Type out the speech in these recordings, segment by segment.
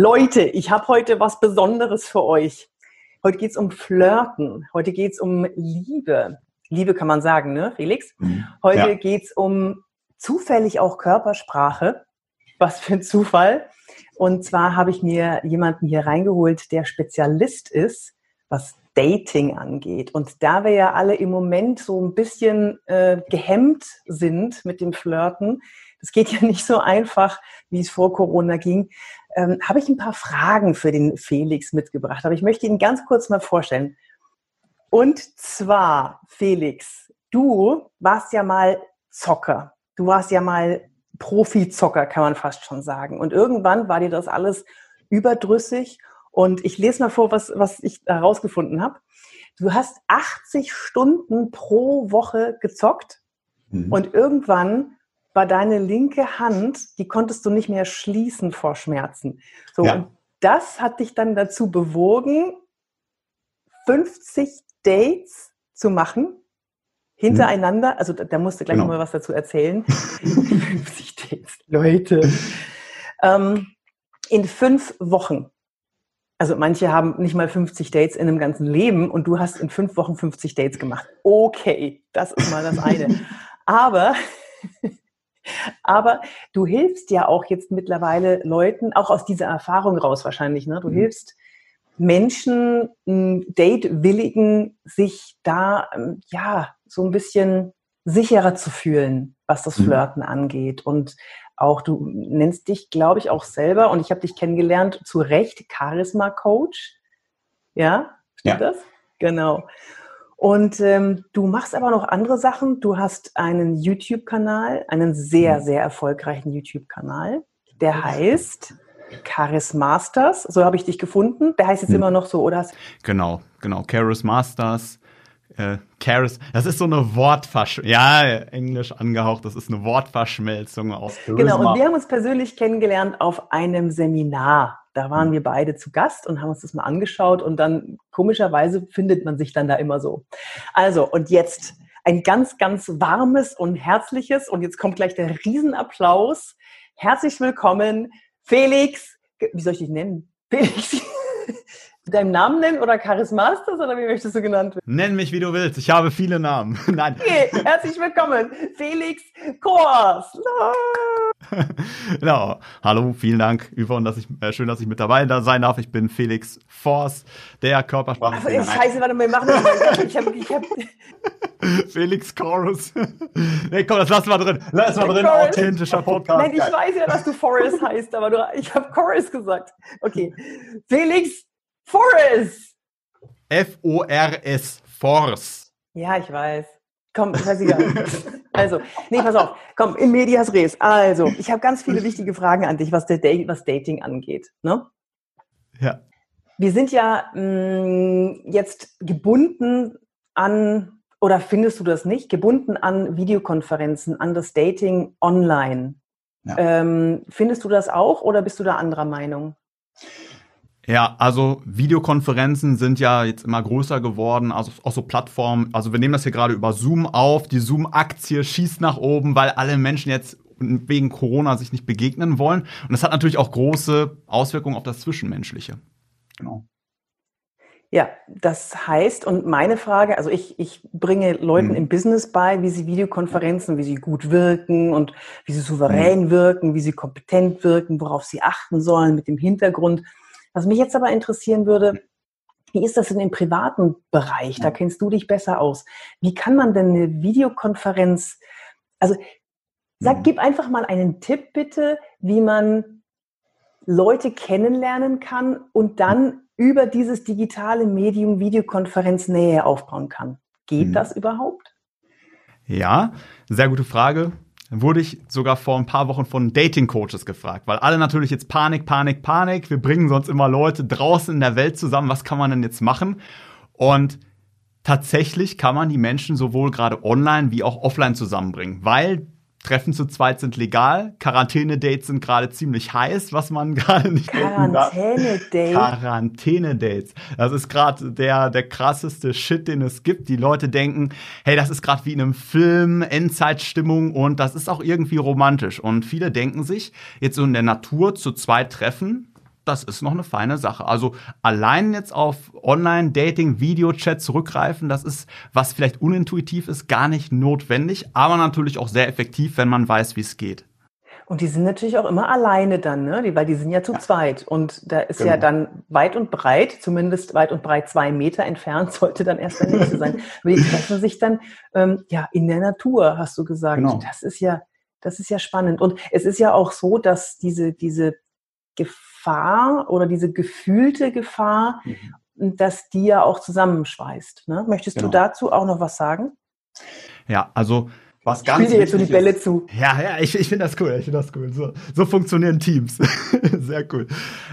Leute, ich habe heute was Besonderes für euch. Heute geht es um Flirten. Heute geht es um Liebe. Liebe kann man sagen, ne, Felix? Mhm. Heute ja. geht es um zufällig auch Körpersprache. Was für ein Zufall. Und zwar habe ich mir jemanden hier reingeholt, der Spezialist ist, was Dating angeht. Und da wir ja alle im Moment so ein bisschen äh, gehemmt sind mit dem Flirten, das geht ja nicht so einfach, wie es vor Corona ging, ähm, habe ich ein paar Fragen für den Felix mitgebracht. Aber ich möchte ihn ganz kurz mal vorstellen. Und zwar, Felix, du warst ja mal Zocker. Du warst ja mal Profi-Zocker, kann man fast schon sagen. Und irgendwann war dir das alles überdrüssig. Und ich lese mal vor, was, was ich herausgefunden habe. Du hast 80 Stunden pro Woche gezockt mhm. und irgendwann war deine linke Hand, die konntest du nicht mehr schließen vor Schmerzen. So, ja. und das hat dich dann dazu bewogen, 50 Dates zu machen, hintereinander. Also da, da musst du gleich genau. mal was dazu erzählen. 50 Dates, Leute. Ähm, in fünf Wochen. Also manche haben nicht mal 50 Dates in einem ganzen Leben und du hast in fünf Wochen 50 Dates gemacht. Okay, das ist mal das eine. Aber aber du hilfst ja auch jetzt mittlerweile Leuten, auch aus dieser Erfahrung raus wahrscheinlich, ne? Du mhm. hilfst Menschen, Date-Willigen, sich da, ähm, ja, so ein bisschen sicherer zu fühlen, was das mhm. Flirten mhm. angeht. Und auch du nennst dich, glaube ich, auch selber, und ich habe dich kennengelernt, zu Recht Charisma-Coach. Ja, stimmt ja. das? Genau. Und ähm, du machst aber noch andere Sachen. Du hast einen YouTube-Kanal, einen sehr, mhm. sehr erfolgreichen YouTube-Kanal. Der heißt Charis Masters. So habe ich dich gefunden. Der heißt jetzt hm. immer noch so, oder? Genau, genau. Charis Masters. Äh, Charis, das ist so eine Wortverschmelzung. Ja, englisch angehaucht, das ist eine Wortverschmelzung aus Charisma. Genau, und wir haben uns persönlich kennengelernt auf einem Seminar. Da waren wir beide zu Gast und haben uns das mal angeschaut und dann komischerweise findet man sich dann da immer so. Also, und jetzt ein ganz, ganz warmes und herzliches und jetzt kommt gleich der Riesenapplaus. Herzlich willkommen, Felix. Wie soll ich dich nennen? Felix. Deinem Namen nennen oder Charismastas oder wie möchtest du genannt werden? Nenn mich, wie du willst. Ich habe viele Namen. Nein. Okay, herzlich willkommen, Felix Kors. genau. Hallo, vielen Dank, Yvonne, dass ich, äh, schön, dass ich mit dabei sein darf. Ich bin Felix Force, der Körpersprache. Also, scheiße, warte mal, wir machen das. Ich hab, ich hab Felix Chorus. nee, komm, das lassen wir drin. Lass mal drin, Chorus. authentischer Podcast. Nein, ich weiß ja, dass du Forrest heißt, aber du, ich habe Chorus gesagt. Okay. Felix Forrest. F-O-R-S. Force. Ja, ich weiß. Komm, ich weiß nicht. Also, nee, pass auf. Komm, in medias res. Also, ich habe ganz viele wichtige Fragen an dich, was, der Date, was Dating angeht. Ne? Ja. Wir sind ja mh, mm, jetzt gebunden an, oder findest du das nicht, gebunden an Videokonferenzen, an das Dating online. Ja. Ähm, findest du das auch oder bist du da anderer Meinung? Ja, also Videokonferenzen sind ja jetzt immer größer geworden, also auch so Plattformen. Also wir nehmen das hier gerade über Zoom auf. Die Zoom-Aktie schießt nach oben, weil alle Menschen jetzt wegen Corona sich nicht begegnen wollen. Und das hat natürlich auch große Auswirkungen auf das Zwischenmenschliche. Genau. Ja, das heißt, und meine Frage, also ich, ich bringe Leuten mhm. im Business bei, wie sie Videokonferenzen, wie sie gut wirken und wie sie souverän mhm. wirken, wie sie kompetent wirken, worauf sie achten sollen mit dem Hintergrund. Was mich jetzt aber interessieren würde, wie ist das in dem privaten Bereich? Da kennst du dich besser aus. Wie kann man denn eine Videokonferenz, also sag, mhm. gib einfach mal einen Tipp bitte, wie man Leute kennenlernen kann und dann über dieses digitale Medium Videokonferenz Nähe aufbauen kann. Geht mhm. das überhaupt? Ja, sehr gute Frage wurde ich sogar vor ein paar Wochen von Dating-Coaches gefragt, weil alle natürlich jetzt Panik, Panik, Panik. Wir bringen sonst immer Leute draußen in der Welt zusammen. Was kann man denn jetzt machen? Und tatsächlich kann man die Menschen sowohl gerade online wie auch offline zusammenbringen, weil Treffen zu zweit sind legal. Quarantäne-Dates sind gerade ziemlich heiß, was man gerade nicht Quarantäne-Dates. Quarantäne-Dates. Das ist gerade der, der krasseste Shit, den es gibt. Die Leute denken, hey, das ist gerade wie in einem Film, Endzeitstimmung und das ist auch irgendwie romantisch. Und viele denken sich, jetzt so in der Natur zu zweit treffen, das ist noch eine feine Sache. Also allein jetzt auf Online-Dating, Video-Chat zurückgreifen, das ist, was vielleicht unintuitiv ist, gar nicht notwendig, aber natürlich auch sehr effektiv, wenn man weiß, wie es geht. Und die sind natürlich auch immer alleine dann, ne? Weil die sind ja zu ja. zweit. Und da ist genau. ja dann weit und breit, zumindest weit und breit zwei Meter entfernt, sollte dann erst der nächste sein. Aber die treffen sich dann ähm, ja in der Natur, hast du gesagt. Genau. Das ist ja, das ist ja spannend. Und es ist ja auch so, dass diese, diese Gefahr oder diese gefühlte Gefahr, mhm. dass die ja auch zusammenschweißt. Ne? Möchtest genau. du dazu auch noch was sagen? Ja, also was ganz Spiel dir jetzt so die Bälle ist. zu. Ja, ja, ich, ich finde das cool. Ich finde das cool. So, so funktionieren Teams. Sehr cool.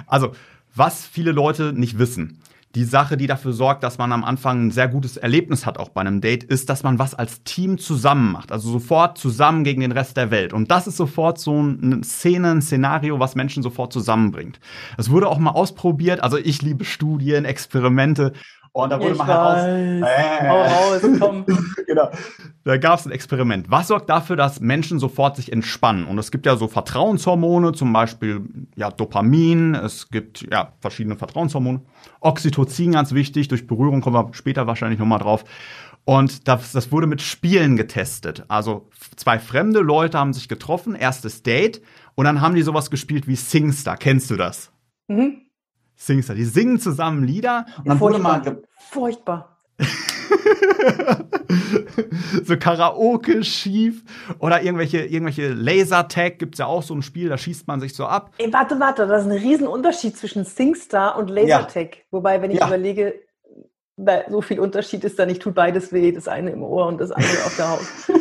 Also, was viele Leute nicht wissen. Die Sache, die dafür sorgt, dass man am Anfang ein sehr gutes Erlebnis hat, auch bei einem Date, ist, dass man was als Team zusammen macht. Also sofort zusammen gegen den Rest der Welt. Und das ist sofort so eine Szene, ein Szenario, was Menschen sofort zusammenbringt. Es wurde auch mal ausprobiert. Also ich liebe Studien, Experimente. Und da wurde ich mal heraus. Äh, raus, komm. genau. Da gab es ein Experiment. Was sorgt dafür, dass Menschen sofort sich entspannen? Und es gibt ja so Vertrauenshormone, zum Beispiel ja, Dopamin, es gibt ja verschiedene Vertrauenshormone. Oxytocin ganz wichtig, durch Berührung kommen wir später wahrscheinlich nochmal drauf. Und das, das wurde mit Spielen getestet. Also zwei fremde Leute haben sich getroffen, erstes Date, und dann haben die sowas gespielt wie Singstar. Kennst du das? Mhm. Singstar. Die singen zusammen Lieder und dann wurde mal furchtbar. so Karaoke schief oder irgendwelche, irgendwelche Lasertag gibt es ja auch so ein Spiel, da schießt man sich so ab. Ey, warte, warte, das ist ein Riesenunterschied zwischen Singstar und Lasertag. Ja. Wobei, wenn ich ja. überlege, so viel Unterschied ist da nicht, tut beides weh, das eine im Ohr und das andere auf der Haut.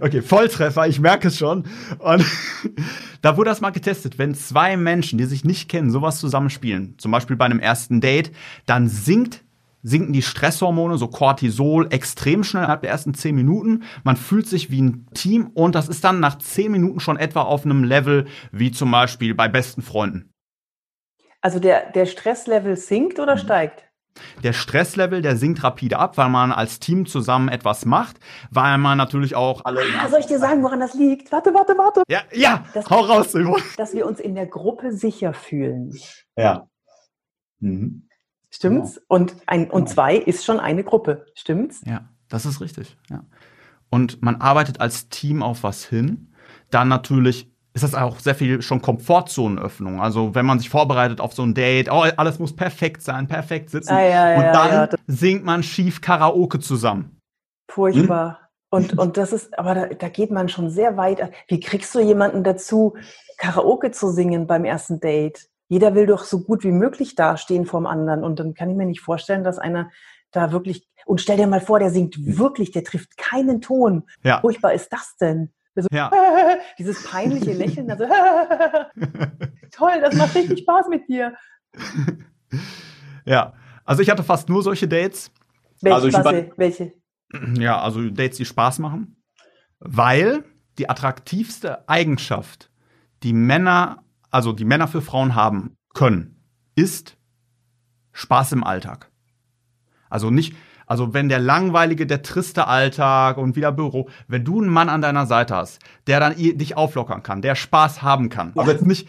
Okay, Volltreffer, ich merke es schon. Und da wurde das mal getestet. Wenn zwei Menschen, die sich nicht kennen, sowas zusammenspielen, zum Beispiel bei einem ersten Date, dann sinkt sinken die Stresshormone, so Cortisol, extrem schnell innerhalb der ersten zehn Minuten. Man fühlt sich wie ein Team und das ist dann nach zehn Minuten schon etwa auf einem Level wie zum Beispiel bei besten Freunden. Also der, der Stresslevel sinkt oder mhm. steigt? Der Stresslevel, der sinkt rapide ab, weil man als Team zusammen etwas macht, weil man natürlich auch alle. Ah, soll ich dir sagen, woran das liegt? Warte, warte, warte. Ja, ja, das, hau raus, Simon. Dass wir uns in der Gruppe sicher fühlen. Ja. Mhm. Stimmt's? Ja. Und ein und zwei ist schon eine Gruppe. Stimmt's? Ja, das ist richtig. Ja. Und man arbeitet als Team auf was hin. Dann natürlich ist das auch sehr viel schon Komfortzonenöffnung. Also wenn man sich vorbereitet auf so ein Date, oh, alles muss perfekt sein, perfekt sitzen. Ah, ja, und dann ja, singt man schief Karaoke zusammen. Furchtbar. Hm? Und, und das ist, aber da, da geht man schon sehr weit. Wie kriegst du jemanden dazu, Karaoke zu singen beim ersten Date? Jeder will doch so gut wie möglich dastehen vorm anderen. Und dann kann ich mir nicht vorstellen, dass einer da wirklich, und stell dir mal vor, der singt wirklich, der trifft keinen Ton. Ja. Furchtbar ist das denn? So, ja. dieses peinliche Lächeln, also toll, das macht richtig Spaß mit dir. Ja, also ich hatte fast nur solche Dates. Welche? Also Basse, welche? Ja, also Dates, die Spaß machen, weil die attraktivste Eigenschaft, die Männer, also die Männer für Frauen haben können, ist Spaß im Alltag. Also nicht, also wenn der langweilige, der triste Alltag und wieder Büro, wenn du einen Mann an deiner Seite hast, der dann dich auflockern kann, der Spaß haben kann, ja. aber jetzt nicht,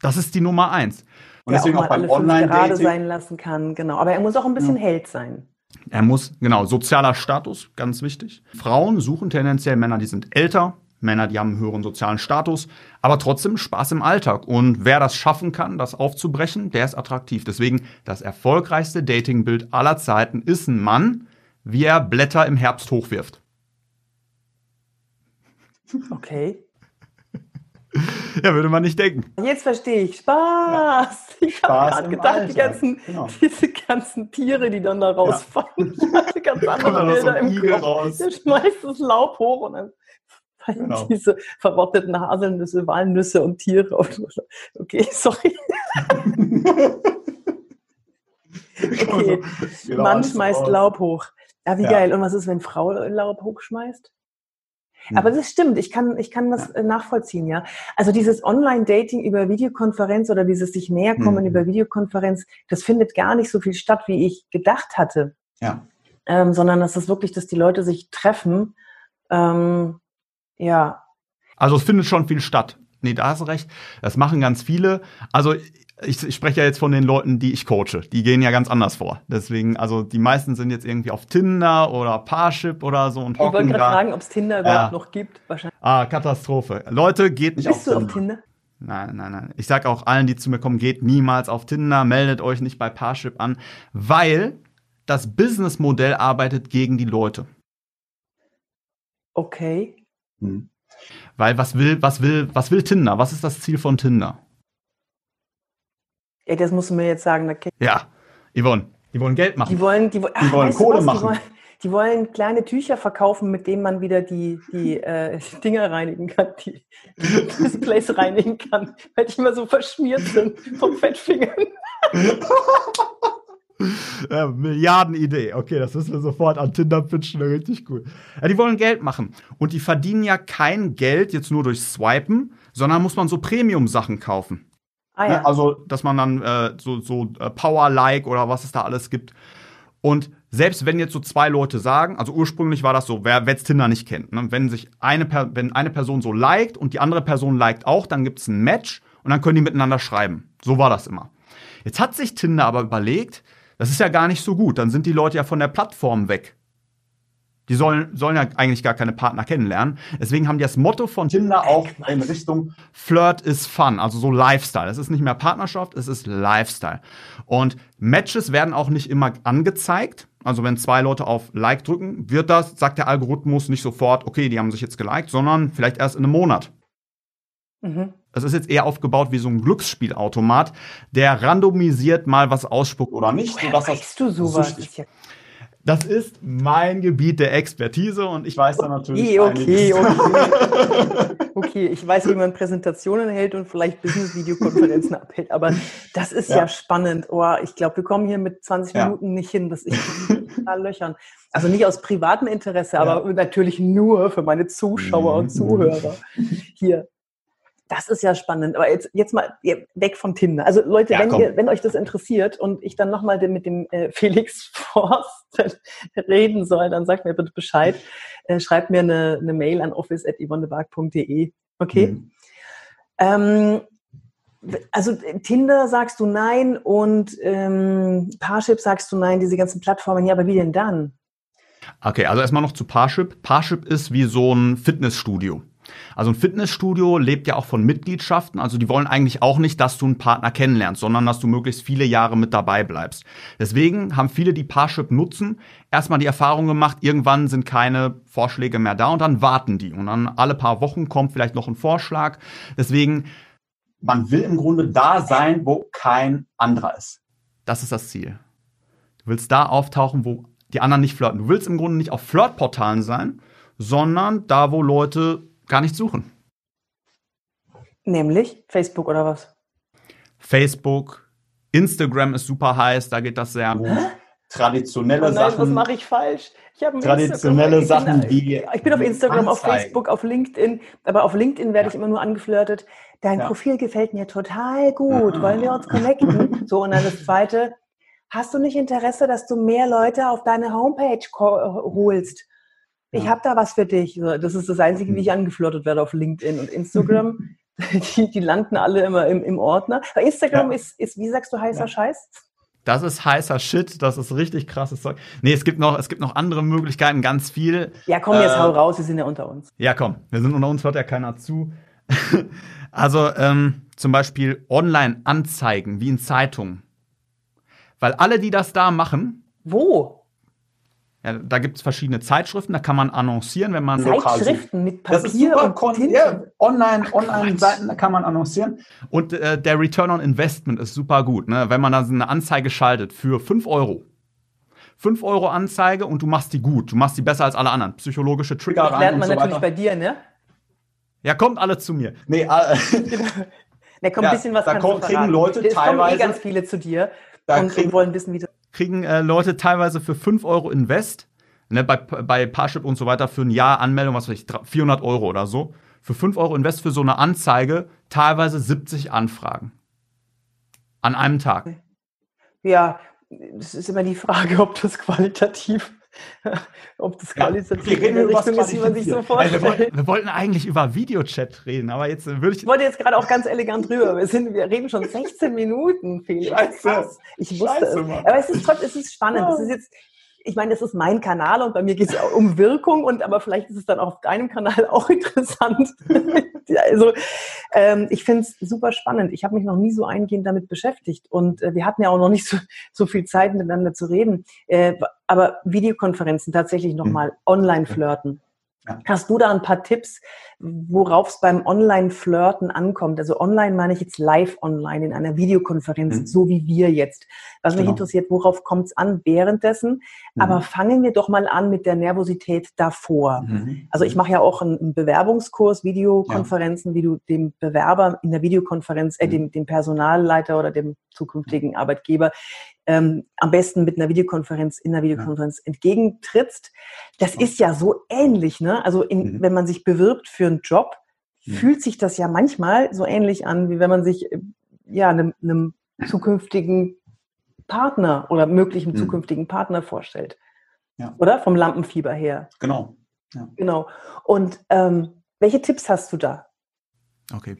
das ist die Nummer eins. Und deswegen auch, auch beim Online gerade sein lassen kann, genau. Aber er muss auch ein bisschen ja. Held sein. Er muss, genau, sozialer Status, ganz wichtig. Frauen suchen tendenziell Männer, die sind älter, Männer, die haben einen höheren sozialen Status, aber trotzdem Spaß im Alltag. Und wer das schaffen kann, das aufzubrechen, der ist attraktiv. Deswegen das erfolgreichste Datingbild aller Zeiten ist ein Mann, wie er Blätter im Herbst hochwirft. Okay. Ja, würde man nicht denken. Jetzt verstehe ich. Spaß. Ja. Ich habe gerade gedacht, die ganzen, genau. diese ganzen Tiere, die dann da rausfallen. Ja. Ich hatte ganz andere Bilder im Kopf. Raus. Der schmeißt das Laub hoch und dann Genau. Diese verrotteten Haselnüsse, Walnüsse und Tiere. Okay, sorry. okay, Mann schmeißt Laub hoch. Ja, wie ja. geil. Und was ist, wenn Frau Laub hochschmeißt? Hm. Aber das stimmt, ich kann, ich kann das ja. nachvollziehen, ja. Also dieses Online-Dating über Videokonferenz oder dieses sich näher kommen hm. über Videokonferenz, das findet gar nicht so viel statt, wie ich gedacht hatte. Ja. Ähm, sondern das ist wirklich, dass die Leute sich treffen ähm, ja. Also es findet schon viel statt. nee, da hast du recht. Das machen ganz viele. Also ich, ich spreche ja jetzt von den Leuten, die ich coache. Die gehen ja ganz anders vor. Deswegen, also die meisten sind jetzt irgendwie auf Tinder oder Parship oder so und Ich wollte gerade fragen, ob es Tinder überhaupt noch gibt. Wahrscheinlich. Ah, Katastrophe. Leute, geht nicht Bist auf Tinder. Bist du auf Tinder? Nein, nein, nein. Ich sag auch allen, die zu mir kommen, geht niemals auf Tinder, meldet euch nicht bei Parship an, weil das Businessmodell arbeitet gegen die Leute. Okay. Hm. Weil was will, was will, was will Tinder? Was ist das Ziel von Tinder? Ja, das musst du mir jetzt sagen. Ja, Yvonne, die wollen Geld machen. Die wollen, die, ach, die wollen Kohle machen. Die wollen, die wollen, kleine Tücher verkaufen, mit denen man wieder die, die äh, Dinger reinigen kann, die, die Displays reinigen kann, weil die immer so verschmiert sind vom Fettfingern. Ja, Milliardenidee. Okay, das müssen wir sofort an Tinder pitchen. Richtig cool. Ja, die wollen Geld machen. Und die verdienen ja kein Geld jetzt nur durch Swipen, sondern muss man so Premium-Sachen kaufen. Ah, ja. Ne, also, dass man dann äh, so, so äh, Power-Like oder was es da alles gibt. Und selbst wenn jetzt so zwei Leute sagen, also ursprünglich war das so, wer jetzt Tinder nicht kennt, ne? wenn sich eine, wenn eine Person so liked und die andere Person liked auch, dann gibt es ein Match und dann können die miteinander schreiben. So war das immer. Jetzt hat sich Tinder aber überlegt, das ist ja gar nicht so gut. Dann sind die Leute ja von der Plattform weg. Die sollen, sollen ja eigentlich gar keine Partner kennenlernen. Deswegen haben die das Motto von Tinder auch in Richtung Flirt is Fun, also so Lifestyle. Es ist nicht mehr Partnerschaft, es ist Lifestyle. Und Matches werden auch nicht immer angezeigt. Also wenn zwei Leute auf Like drücken, wird das, sagt der Algorithmus nicht sofort, okay, die haben sich jetzt geliked, sondern vielleicht erst in einem Monat. Mhm. Das ist jetzt eher aufgebaut wie so ein Glücksspielautomat, der randomisiert mal was ausspuckt oder nicht. Woher weißt du sowas? Das ist mein Gebiet der Expertise und ich weiß da natürlich okay, okay, okay. okay, ich weiß, wie man Präsentationen hält und vielleicht Business-Videokonferenzen abhält, aber das ist ja, ja spannend. Oh, ich glaube, wir kommen hier mit 20 ja. Minuten nicht hin, dass ich total löchern. Also nicht aus privatem Interesse, ja. aber natürlich nur für meine Zuschauer und mhm. Zuhörer hier. Das ist ja spannend. Aber jetzt, jetzt mal weg von Tinder. Also Leute, ja, wenn, ihr, wenn euch das interessiert und ich dann nochmal mit dem äh, Felix Forst reden soll, dann sagt mir bitte Bescheid. Äh, schreibt mir eine, eine Mail an office.yvonnebark.de. Okay? Mhm. Ähm, also Tinder sagst du nein und ähm, Parship sagst du nein, diese ganzen Plattformen. Ja, aber wie denn dann? Okay, also erstmal noch zu Parship. Parship ist wie so ein Fitnessstudio. Also ein Fitnessstudio lebt ja auch von Mitgliedschaften. Also die wollen eigentlich auch nicht, dass du einen Partner kennenlernst, sondern dass du möglichst viele Jahre mit dabei bleibst. Deswegen haben viele, die Parship nutzen, erstmal die Erfahrung gemacht, irgendwann sind keine Vorschläge mehr da und dann warten die. Und dann alle paar Wochen kommt vielleicht noch ein Vorschlag. Deswegen, man will im Grunde da sein, wo kein anderer ist. Das ist das Ziel. Du willst da auftauchen, wo die anderen nicht flirten. Du willst im Grunde nicht auf Flirtportalen sein, sondern da, wo Leute gar nicht suchen. Nämlich Facebook oder was? Facebook, Instagram ist super heiß, da geht das sehr gut. Traditionelle oh nein, Sachen. Was mache ich falsch? Ich habe traditionelle Instagram, Sachen wie. Ich bin auf Instagram, auf Facebook, auf LinkedIn, aber auf LinkedIn werde ja. ich immer nur angeflirtet. Dein ja. Profil gefällt mir total gut. Wollen wir uns connecten? so, und dann das zweite. Hast du nicht Interesse, dass du mehr Leute auf deine Homepage holst? Ich habe da was für dich. Das ist das Einzige, wie ich mhm. angeflirtet werde auf LinkedIn und Instagram. die, die landen alle immer im, im Ordner. Aber Instagram ist, ist, wie sagst du, heißer. Scheiß? Das ist heißer Shit, das ist richtig krasses Zeug. Nee, es gibt noch, es gibt noch andere Möglichkeiten, ganz viel. Ja, komm, jetzt äh, hau raus, wir sind ja unter uns. Ja, komm, wir sind unter uns, hört ja keiner zu. also ähm, zum Beispiel Online-Anzeigen, wie in Zeitungen. Weil alle, die das da machen. Wo? Ja, da gibt es verschiedene Zeitschriften, da kann man annoncieren, wenn man Zeitschriften mit Papier und Tinte. Ja, online, online Seiten, da kann man annoncieren. Und äh, der Return on Investment ist super gut, ne? wenn man dann eine Anzeige schaltet für 5 Euro. 5 Euro Anzeige und du machst die gut. Du machst die besser als alle anderen. Psychologische Trigger. Das lernt man so natürlich weiter. bei dir, ne? Ja, kommt alle zu mir. Nee, äh, Da kommt ein bisschen was Da kommt, kriegen Leute es teilweise. kommen eh ganz viele zu dir und, kriegen, und wollen wissen, wie das kriegen äh, Leute teilweise für 5 Euro Invest, ne, bei, bei Parship und so weiter, für ein Jahr Anmeldung, was weiß ich, 400 Euro oder so. Für 5 Euro Invest für so eine Anzeige, teilweise 70 Anfragen. An einem Tag. Ja, es ist immer die Frage, ob das qualitativ ob das qualitativ in der Richtung ist, wie man sich so vorstellt. Also wir, wir, wollten eigentlich über Videochat reden, aber jetzt würde ich... Ich wollte jetzt gerade auch ganz elegant drüber. Wir, sind, wir reden schon 16 Minuten, Felix. Scheiße. Ich wusste Scheiße, es. Aber es ist trotzdem, es ist spannend. Es ist jetzt ich meine, das ist mein Kanal und bei mir geht es um Wirkung und aber vielleicht ist es dann auf deinem Kanal auch interessant. also ähm, ich finde es super spannend. Ich habe mich noch nie so eingehend damit beschäftigt und äh, wir hatten ja auch noch nicht so, so viel Zeit miteinander zu reden. Äh, aber Videokonferenzen tatsächlich nochmal mhm. online flirten. Ja. Hast du da ein paar Tipps, worauf es beim Online-Flirten ankommt? Also online meine ich jetzt live online in einer Videokonferenz, mhm. so wie wir jetzt. Was genau. mich interessiert, worauf kommt es an währenddessen? Mhm. Aber fangen wir doch mal an mit der Nervosität davor. Mhm. Also ich mache ja auch einen Bewerbungskurs, Videokonferenzen, ja. wie du dem Bewerber in der Videokonferenz, äh, mhm. dem, dem Personalleiter oder dem zukünftigen Arbeitgeber ähm, am besten mit einer Videokonferenz in einer Videokonferenz ja. entgegentrittst. Das ist ja so ähnlich, ne? Also in, mhm. wenn man sich bewirbt für einen Job, mhm. fühlt sich das ja manchmal so ähnlich an, wie wenn man sich äh, ja einem, einem zukünftigen Partner oder möglichen mhm. zukünftigen Partner vorstellt. Ja. Oder? Vom Lampenfieber her. Genau. Ja. Genau. Und ähm, welche Tipps hast du da? Okay.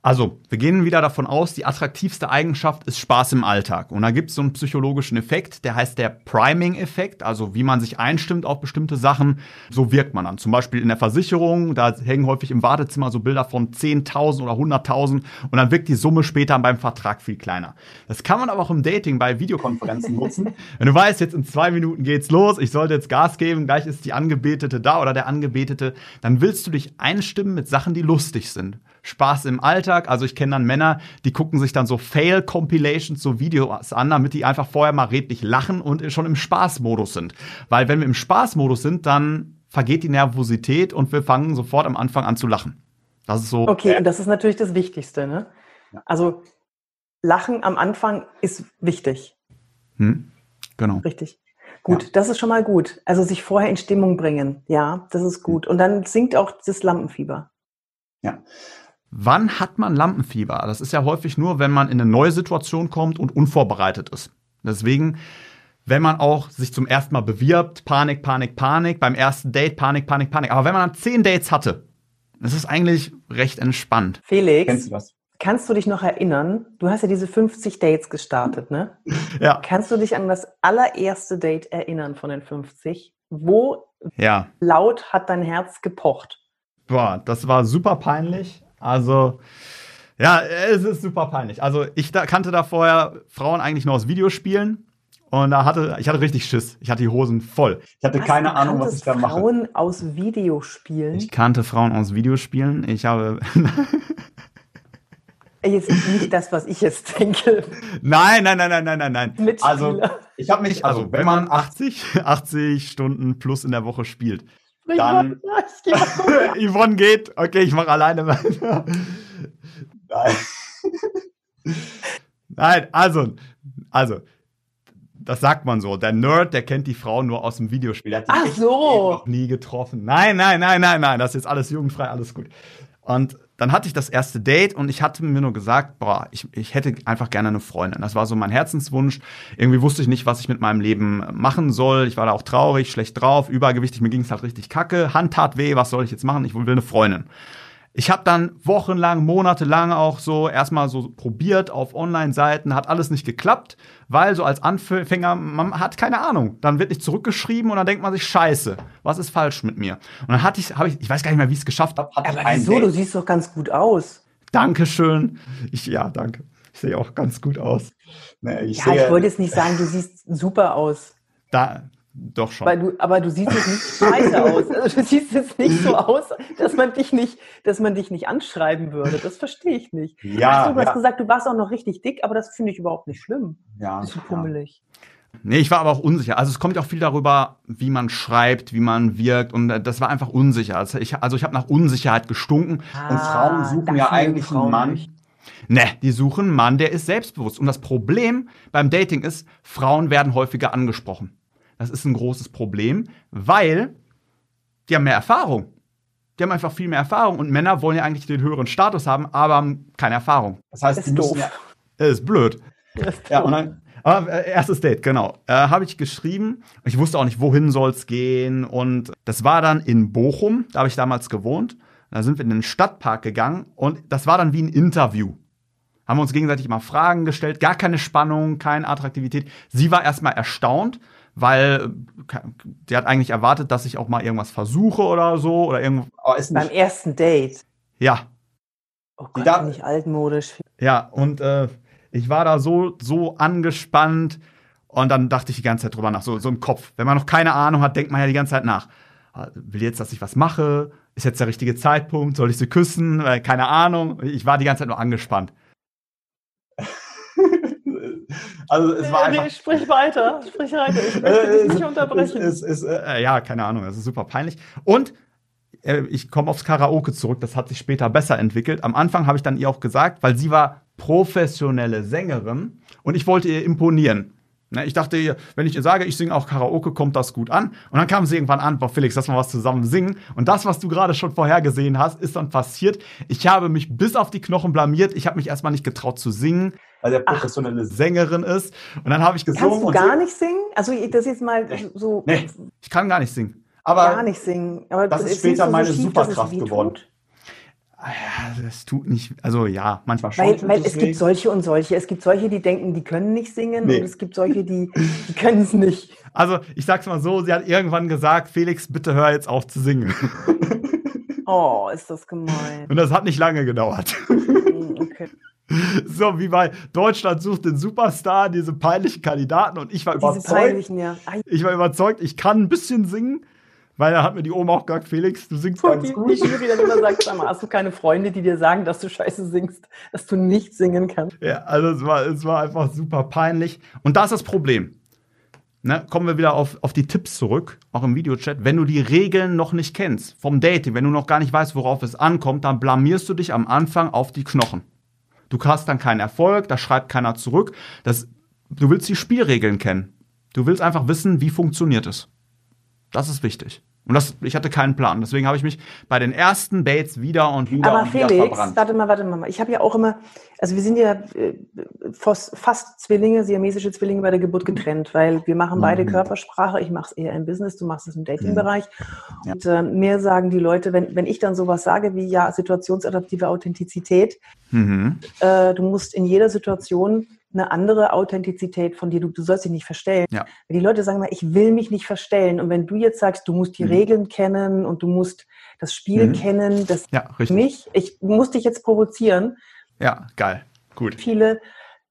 Also, wir gehen wieder davon aus, die attraktivste Eigenschaft ist Spaß im Alltag. Und da gibt es so einen psychologischen Effekt, der heißt der Priming-Effekt, also wie man sich einstimmt auf bestimmte Sachen, so wirkt man dann. Zum Beispiel in der Versicherung, da hängen häufig im Wartezimmer so Bilder von 10.000 oder 100.000 und dann wirkt die Summe später beim Vertrag viel kleiner. Das kann man aber auch im Dating bei Videokonferenzen nutzen. Wenn du weißt, jetzt in zwei Minuten geht's los, ich sollte jetzt Gas geben, gleich ist die Angebetete da oder der Angebetete, dann willst du dich einstimmen mit Sachen, die lustig sind. Spaß im Alltag. Also ich kenne dann Männer, die gucken sich dann so Fail-Compilations, so Videos an, damit die einfach vorher mal redlich lachen und schon im Spaßmodus sind. Weil wenn wir im Spaßmodus sind, dann vergeht die Nervosität und wir fangen sofort am Anfang an zu lachen. Das ist so. Okay, und das ist natürlich das Wichtigste, ne? Also Lachen am Anfang ist wichtig. Hm, genau. Richtig. Gut, ja. das ist schon mal gut. Also sich vorher in Stimmung bringen, ja, das ist gut. Und dann sinkt auch das Lampenfieber. Ja. Wann hat man Lampenfieber? Das ist ja häufig nur, wenn man in eine neue Situation kommt und unvorbereitet ist. Deswegen, wenn man auch sich zum ersten Mal bewirbt, Panik, Panik, Panik, beim ersten Date, Panik, Panik, Panik. Aber wenn man dann zehn Dates hatte, das ist eigentlich recht entspannt. Felix, Kennst du kannst du dich noch erinnern? Du hast ja diese 50 Dates gestartet, ne? Ja. Kannst du dich an das allererste Date erinnern von den 50? Wo ja. laut hat dein Herz gepocht? Boah, das war super peinlich. Also, ja, es ist super peinlich. Also, ich da, kannte da vorher Frauen eigentlich nur aus Videospielen. Und da hatte, ich hatte richtig Schiss. Ich hatte die Hosen voll. Ich hatte was, keine Ahnung, was ich da mache. Frauen aus Videospielen? Ich kannte Frauen aus Videospielen. Ich habe. Jetzt nicht das, was ich jetzt denke. Nein, nein, nein, nein, nein, nein, nein. Mitspieler. Also, ich habe mich, also, wenn man 80, 80 Stunden plus in der Woche spielt, dann Yvonne geht. Okay, ich mache alleine weiter. Nein. Nein, also, also, das sagt man so. Der Nerd, der kennt die Frau nur aus dem Videospiel. Der hat Ach so. noch nie getroffen. Nein, nein, nein, nein, nein. Das ist jetzt alles jugendfrei, alles gut. Und dann hatte ich das erste Date und ich hatte mir nur gesagt, boah, ich, ich hätte einfach gerne eine Freundin. Das war so mein Herzenswunsch. Irgendwie wusste ich nicht, was ich mit meinem Leben machen soll. Ich war da auch traurig, schlecht drauf, übergewichtig, mir ging es halt richtig kacke. Hand tat weh, was soll ich jetzt machen? Ich will eine Freundin. Ich habe dann wochenlang, monatelang auch so erstmal so probiert auf Online-Seiten, hat alles nicht geklappt, weil so als Anfänger, man hat keine Ahnung. Dann wird nicht zurückgeschrieben und dann denkt man sich, scheiße, was ist falsch mit mir? Und dann hatte ich, habe ich, ich weiß gar nicht mehr, wie ich es geschafft habe. Aber wieso? Du siehst doch ganz gut aus. Dankeschön. Ich, ja, danke. Ich sehe auch ganz gut aus. Nee, ich ja, ich wollte jetzt nicht sagen, du siehst super aus. Da, doch schon. Du, aber du siehst jetzt nicht scheiße aus. Also du siehst jetzt nicht so aus, dass man dich nicht, dass man dich nicht anschreiben würde. Das verstehe ich nicht. Ja. Ach, du hast ja. gesagt, du warst auch noch richtig dick, aber das finde ich überhaupt nicht schlimm. Ja. Bist du pummelig. Ja. Nee, ich war aber auch unsicher. Also es kommt ja auch viel darüber, wie man schreibt, wie man wirkt und äh, das war einfach unsicher. Also ich, also ich habe nach Unsicherheit gestunken ah, und Frauen suchen ja eigentlich Frauen einen Mann. Nicht. Ne, die suchen einen Mann, der ist selbstbewusst. Und das Problem beim Dating ist, Frauen werden häufiger angesprochen. Das ist ein großes Problem, weil die haben mehr Erfahrung. Die haben einfach viel mehr Erfahrung und Männer wollen ja eigentlich den höheren Status haben, aber haben keine Erfahrung. Das heißt, ist die doof. Ja, ist blöd. ist ja, und dann, Ah, äh, erstes Date, genau. Äh, Habe ich geschrieben. Ich wusste auch nicht, wohin soll's gehen. Und das war dann in Bochum. Da habe ich damals gewohnt. Da sind wir in den Stadtpark gegangen und das war dann wie ein Interview. Haben wir uns gegenseitig immer Fragen gestellt, gar keine Spannung, keine Attraktivität. Sie war erstmal erstaunt, weil die hat eigentlich erwartet, dass ich auch mal irgendwas versuche oder so oder irgendwo. Beim ersten Date. Ja. Oh Gott, da, bin ich altmodisch. Ja, und äh, ich war da so, so angespannt und dann dachte ich die ganze Zeit drüber nach, so, so im Kopf. Wenn man noch keine Ahnung hat, denkt man ja die ganze Zeit nach. Ah, will jetzt, dass ich was mache? Ist jetzt der richtige Zeitpunkt? Soll ich sie küssen? Äh, keine Ahnung. Ich war die ganze Zeit nur angespannt. also es war einfach. Nee, sprich weiter, sprich weiter. Ich möchte äh, dich nicht unterbrechen. Es, es, äh, ja, keine Ahnung. Es ist super peinlich. Und äh, ich komme aufs Karaoke zurück. Das hat sich später besser entwickelt. Am Anfang habe ich dann ihr auch gesagt, weil sie war professionelle Sängerin und ich wollte ihr imponieren. Ne, ich dachte, wenn ich ihr sage, ich singe auch Karaoke, kommt das gut an. Und dann kam sie irgendwann an, boah, Felix, lass mal was zusammen singen. Und das, was du gerade schon vorhergesehen hast, ist dann passiert. Ich habe mich bis auf die Knochen blamiert. Ich habe mich erstmal nicht getraut zu singen, weil der professionelle Ach. Sängerin ist. Und dann habe ich gesungen. Kannst du gar nicht singen? Also das jetzt mal so. Nee, ich kann gar nicht singen. Aber gar nicht singen. Aber das ist später meine so schief, Superkraft geworden. Tut? Ah ja, das tut nicht, also ja, manchmal schon. Weil, weil es gibt solche und solche. Es gibt solche, die denken, die können nicht singen nee. und es gibt solche, die, die können es nicht. Also ich sag's mal so, sie hat irgendwann gesagt, Felix, bitte hör jetzt auf zu singen. Oh, ist das gemein. Und das hat nicht lange gedauert. Hm, okay. So wie bei Deutschland sucht den Superstar, diese peinlichen Kandidaten und ich war diese überzeugt. Ja. Ich war überzeugt, ich kann ein bisschen singen weil da hat mir die Oma auch gesagt, Felix, du singst und ganz die, gut. Die Jury dann immer sagt, sag mal, hast du keine Freunde, die dir sagen, dass du scheiße singst, dass du nicht singen kannst? Ja, also es war, es war einfach super peinlich. Und da ist das Problem. Ne, kommen wir wieder auf, auf die Tipps zurück, auch im Videochat. Wenn du die Regeln noch nicht kennst vom Dating, wenn du noch gar nicht weißt, worauf es ankommt, dann blamierst du dich am Anfang auf die Knochen. Du hast dann keinen Erfolg, da schreibt keiner zurück. Das, du willst die Spielregeln kennen. Du willst einfach wissen, wie funktioniert es. Das ist wichtig. Und das, ich hatte keinen Plan. Deswegen habe ich mich bei den ersten Dates wieder und wieder Aber und Felix, wieder verbrannt. warte mal, warte mal. Ich habe ja auch immer, also wir sind ja äh, fast Zwillinge, siamesische Zwillinge bei der Geburt getrennt, weil wir machen beide mhm. Körpersprache. Ich mache es eher im Business, du machst es im Dating-Bereich. Mhm. Und äh, mir sagen die Leute, wenn, wenn ich dann sowas sage wie ja, situationsadaptive Authentizität, mhm. äh, du musst in jeder Situation eine andere Authentizität von dir. Du, du sollst dich nicht verstellen. Ja. Die Leute sagen mal, ich will mich nicht verstellen. Und wenn du jetzt sagst, du musst die mhm. Regeln kennen und du musst das Spiel mhm. kennen, das ja, richtig. mich, ich muss dich jetzt provozieren. Ja, geil. Gut. Viele,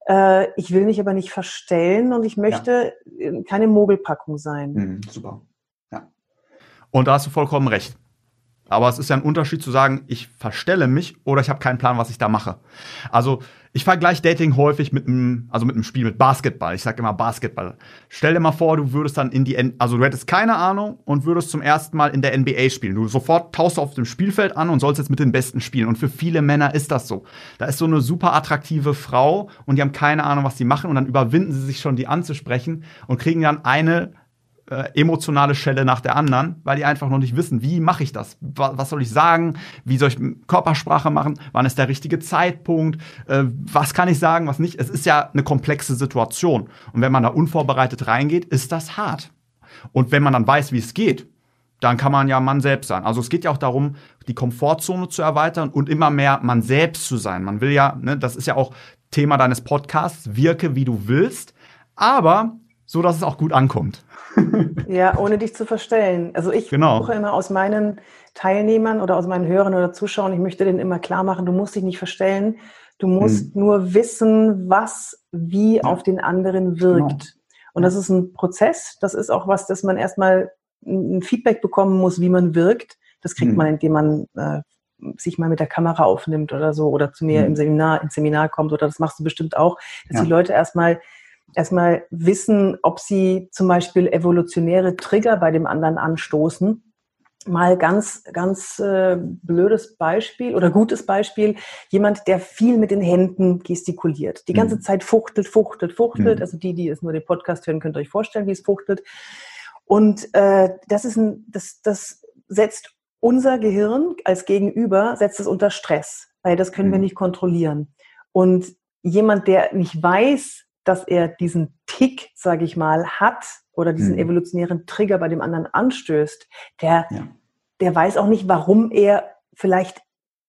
äh, ich will mich aber nicht verstellen und ich möchte ja. keine Mogelpackung sein. Mhm, super. Ja. Und da hast du vollkommen recht. Aber es ist ja ein Unterschied zu sagen, ich verstelle mich oder ich habe keinen Plan, was ich da mache. Also ich vergleiche Dating häufig mit einem, also mit einem Spiel mit Basketball. Ich sage immer Basketball. Stell dir mal vor, du würdest dann in die, N also du hättest keine Ahnung und würdest zum ersten Mal in der NBA spielen. Du sofort tauchst auf dem Spielfeld an und sollst jetzt mit den Besten spielen. Und für viele Männer ist das so. Da ist so eine super attraktive Frau und die haben keine Ahnung, was sie machen und dann überwinden sie sich schon, die anzusprechen und kriegen dann eine äh, emotionale Schelle nach der anderen, weil die einfach noch nicht wissen, wie mache ich das? Was, was, soll ich sagen? Wie soll ich Körpersprache machen? Wann ist der richtige Zeitpunkt? Äh, was kann ich sagen, was nicht? Es ist ja eine komplexe Situation. Und wenn man da unvorbereitet reingeht, ist das hart. Und wenn man dann weiß, wie es geht, dann kann man ja man selbst sein. Also es geht ja auch darum, die Komfortzone zu erweitern und immer mehr man selbst zu sein. Man will ja, ne, das ist ja auch Thema deines Podcasts, wirke wie du willst, aber so, dass es auch gut ankommt. ja, ohne dich zu verstellen. Also ich genau. suche immer aus meinen Teilnehmern oder aus meinen Hörern oder Zuschauern, ich möchte denen immer klar machen, du musst dich nicht verstellen. Du musst hm. nur wissen, was wie ja. auf den anderen wirkt. Genau. Und das ist ein Prozess. Das ist auch was, dass man erstmal ein Feedback bekommen muss, wie man wirkt. Das kriegt hm. man, indem man äh, sich mal mit der Kamera aufnimmt oder so oder zu mir hm. im Seminar, ins Seminar kommt oder das machst du bestimmt auch, dass ja. die Leute erstmal erstmal wissen, ob sie zum Beispiel evolutionäre Trigger bei dem anderen anstoßen. Mal ganz, ganz äh, blödes Beispiel oder gutes Beispiel. Jemand, der viel mit den Händen gestikuliert. Die ganze mhm. Zeit fuchtelt, fuchtelt, fuchtelt. Mhm. Also die, die es nur den Podcast hören, könnt ihr euch vorstellen, wie es fuchtelt. Und äh, das ist ein, das, das setzt unser Gehirn als Gegenüber, setzt es unter Stress, weil das können mhm. wir nicht kontrollieren. Und jemand, der nicht weiß, dass er diesen Tick, sage ich mal, hat oder diesen mhm. evolutionären Trigger bei dem anderen anstößt, der, ja. der weiß auch nicht, warum er vielleicht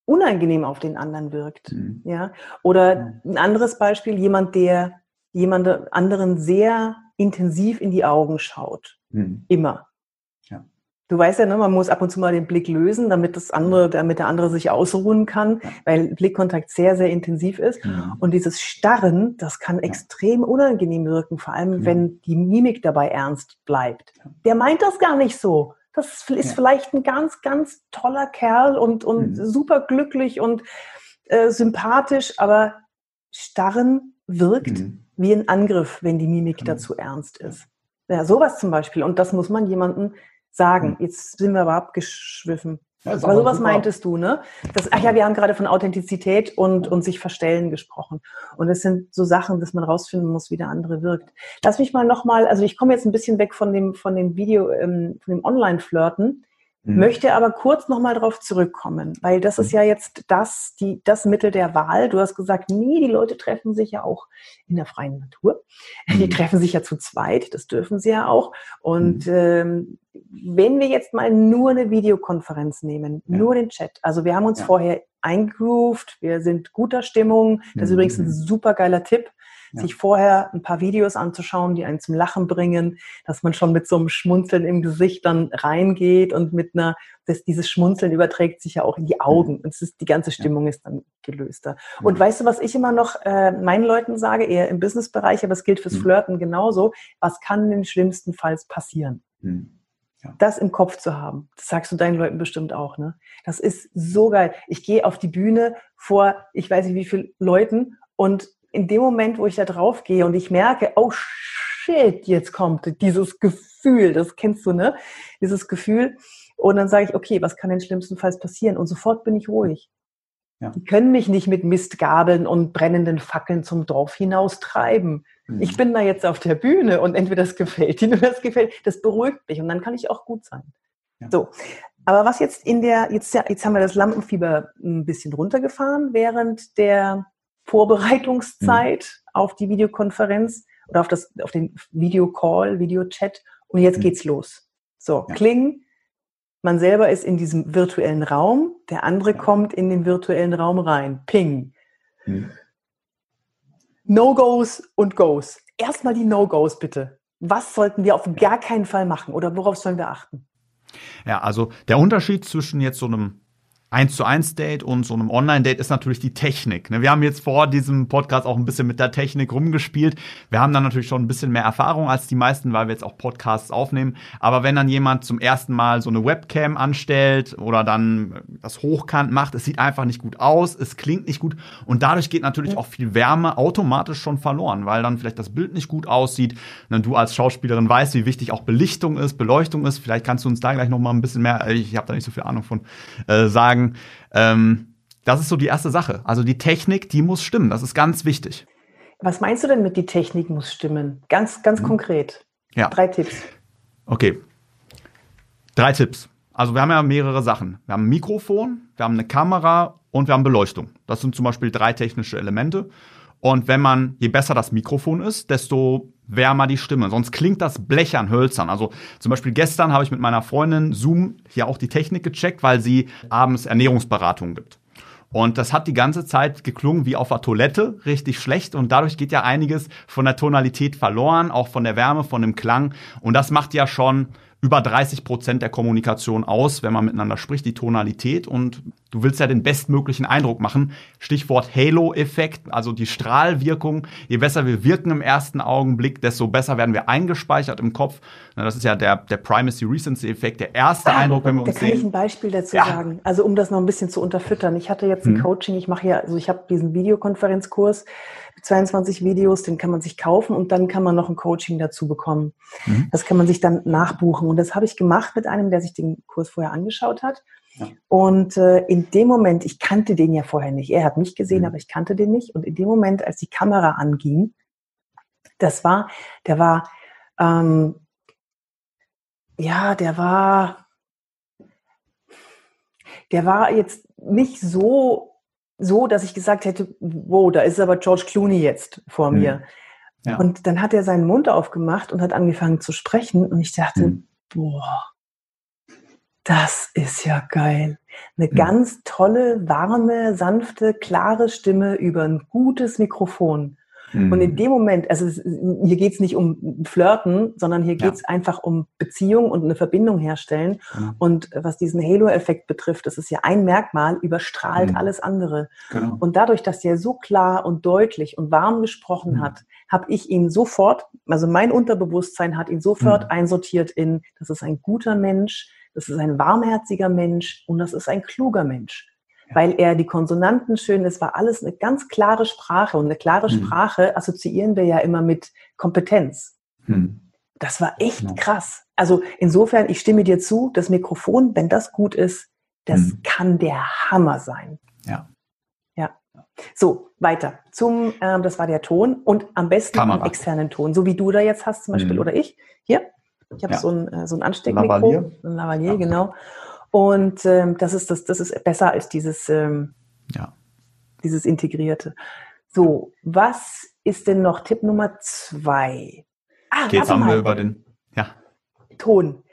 unangenehm auf den anderen wirkt. Mhm. Ja? Oder ein anderes Beispiel, jemand, der jemand anderen sehr intensiv in die Augen schaut. Mhm. Immer. Ja. Du weißt ja, ne, man muss ab und zu mal den Blick lösen, damit das andere, damit der andere sich ausruhen kann, ja. weil Blickkontakt sehr, sehr intensiv ist. Mhm. Und dieses Starren, das kann ja. extrem unangenehm wirken, vor allem wenn die Mimik dabei ernst bleibt. Der meint das gar nicht so. Das ist vielleicht ein ganz, ganz toller Kerl und, und mhm. super glücklich und äh, sympathisch, aber Starren wirkt mhm wie ein Angriff, wenn die Mimik genau. dazu ernst ist. Ja, sowas zum Beispiel. Und das muss man jemandem sagen. Hm. Jetzt sind wir aber abgeschwiffen. Ja, aber sowas super. meintest du, ne? Das, ach ja, wir haben gerade von Authentizität und, und sich verstellen gesprochen. Und es sind so Sachen, dass man rausfinden muss, wie der andere wirkt. Lass mich mal nochmal, also ich komme jetzt ein bisschen weg von dem, von dem Video, ähm, von dem Online-Flirten. Mhm. Möchte aber kurz nochmal darauf zurückkommen, weil das ist mhm. ja jetzt das, die, das Mittel der Wahl. Du hast gesagt, nee, die Leute treffen sich ja auch in der freien Natur. Die mhm. treffen sich ja zu zweit, das dürfen sie ja auch. Und mhm. ähm, wenn wir jetzt mal nur eine Videokonferenz nehmen, ja. nur den Chat, also wir haben uns ja. vorher eingrooved, wir sind guter Stimmung, das ist übrigens ein mhm. super geiler Tipp ja. sich vorher ein paar Videos anzuschauen, die einen zum Lachen bringen, dass man schon mit so einem Schmunzeln im Gesicht dann reingeht und mit einer, das, dieses Schmunzeln überträgt sich ja auch in die Augen und es ist, die ganze Stimmung ist dann gelöster. Und mhm. weißt du, was ich immer noch äh, meinen Leuten sage, eher im Businessbereich, aber es gilt fürs mhm. Flirten genauso, was kann denn schlimmstenfalls passieren? Mhm. Ja. Das im Kopf zu haben, das sagst du deinen Leuten bestimmt auch, ne? Das ist so geil. Ich gehe auf die Bühne vor, ich weiß nicht wie viele Leuten und in dem Moment, wo ich da drauf gehe und ich merke, oh shit, jetzt kommt dieses Gefühl, das kennst du, ne? Dieses Gefühl. Und dann sage ich, okay, was kann denn schlimmstenfalls passieren? Und sofort bin ich ruhig. Ja. Die können mich nicht mit Mistgabeln und brennenden Fackeln zum Dorf hinaus treiben. Mhm. Ich bin da jetzt auf der Bühne und entweder das gefällt ihnen oder das gefällt, das beruhigt mich und dann kann ich auch gut sein. Ja. So. Aber was jetzt in der, jetzt, jetzt haben wir das Lampenfieber ein bisschen runtergefahren während der Vorbereitungszeit mhm. auf die Videokonferenz oder auf, das, auf den Videocall, Videochat und jetzt mhm. geht's los. So, ja. Kling, man selber ist in diesem virtuellen Raum, der andere kommt in den virtuellen Raum rein. Ping. Mhm. No-Gos und Goes. Erstmal die No-Gos bitte. Was sollten wir auf gar keinen Fall machen oder worauf sollen wir achten? Ja, also der Unterschied zwischen jetzt so einem 1 zu 1 Date und so einem Online-Date ist natürlich die Technik. Ne? Wir haben jetzt vor diesem Podcast auch ein bisschen mit der Technik rumgespielt. Wir haben dann natürlich schon ein bisschen mehr Erfahrung als die meisten, weil wir jetzt auch Podcasts aufnehmen. Aber wenn dann jemand zum ersten Mal so eine Webcam anstellt oder dann das hochkant macht, es sieht einfach nicht gut aus, es klingt nicht gut und dadurch geht natürlich auch viel Wärme automatisch schon verloren, weil dann vielleicht das Bild nicht gut aussieht. Und du als Schauspielerin weißt, wie wichtig auch Belichtung ist, Beleuchtung ist. Vielleicht kannst du uns da gleich noch mal ein bisschen mehr, ich habe da nicht so viel Ahnung von, äh, sagen sagen, ähm, das ist so die erste Sache. Also die Technik, die muss stimmen. Das ist ganz wichtig. Was meinst du denn mit die Technik muss stimmen? Ganz, ganz mhm. konkret. Ja. Drei Tipps. Okay. Drei Tipps. Also wir haben ja mehrere Sachen. Wir haben ein Mikrofon, wir haben eine Kamera und wir haben Beleuchtung. Das sind zum Beispiel drei technische Elemente. Und wenn man, je besser das Mikrofon ist, desto wärmer die Stimme. Sonst klingt das blechern, hölzern. Also zum Beispiel gestern habe ich mit meiner Freundin Zoom hier auch die Technik gecheckt, weil sie abends Ernährungsberatungen gibt. Und das hat die ganze Zeit geklungen wie auf der Toilette, richtig schlecht. Und dadurch geht ja einiges von der Tonalität verloren, auch von der Wärme, von dem Klang. Und das macht ja schon über 30 Prozent der Kommunikation aus, wenn man miteinander spricht, die Tonalität. Und du willst ja den bestmöglichen Eindruck machen. Stichwort Halo-Effekt, also die Strahlwirkung. Je besser wir wirken im ersten Augenblick, desto besser werden wir eingespeichert im Kopf. Das ist ja der, der Primacy-Recency-Effekt, der erste ah, Eindruck, wenn wir uns sehen. Da kann ich ein Beispiel dazu ja. sagen. Also um das noch ein bisschen zu unterfüttern. Ich hatte jetzt ein hm. Coaching, ich mache ja, also ich habe diesen Videokonferenzkurs 22 Videos, den kann man sich kaufen und dann kann man noch ein Coaching dazu bekommen. Mhm. Das kann man sich dann nachbuchen. Und das habe ich gemacht mit einem, der sich den Kurs vorher angeschaut hat. Ja. Und äh, in dem Moment, ich kannte den ja vorher nicht. Er hat mich gesehen, mhm. aber ich kannte den nicht. Und in dem Moment, als die Kamera anging, das war, der war, ähm, ja, der war, der war jetzt nicht so so, dass ich gesagt hätte, wow, da ist aber George Clooney jetzt vor mir. Ja. Und dann hat er seinen Mund aufgemacht und hat angefangen zu sprechen. Und ich dachte, mhm. boah, das ist ja geil. Eine mhm. ganz tolle, warme, sanfte, klare Stimme über ein gutes Mikrofon. Mhm. Und in dem Moment, also hier geht es nicht um Flirten, sondern hier geht es ja. einfach um Beziehung und eine Verbindung herstellen. Genau. Und was diesen Halo-Effekt betrifft, das ist ja ein Merkmal, überstrahlt mhm. alles andere. Genau. Und dadurch, dass der so klar und deutlich und warm gesprochen mhm. hat, habe ich ihn sofort, also mein Unterbewusstsein hat ihn sofort mhm. einsortiert in, das ist ein guter Mensch, das ist ein warmherziger Mensch und das ist ein kluger Mensch weil er die Konsonanten schön, es war alles eine ganz klare Sprache und eine klare hm. Sprache assoziieren wir ja immer mit Kompetenz. Hm. Das war echt genau. krass. Also insofern, ich stimme dir zu, das Mikrofon, wenn das gut ist, das hm. kann der Hammer sein. Ja. Ja. So, weiter. Zum, ähm, das war der Ton und am besten Kamera. einen externen Ton, so wie du da jetzt hast zum Beispiel hm. oder ich. Hier, ich habe ja. so ein, äh, so ein Ansteckmikro. Lavalier. Ein Lavalier, ja. genau. Und ähm, das ist das, das ist besser als dieses, ähm, ja. dieses Integrierte. So, was ist denn noch Tipp Nummer zwei? Ah, okay, jetzt haben mal. wir über den ja. Ton.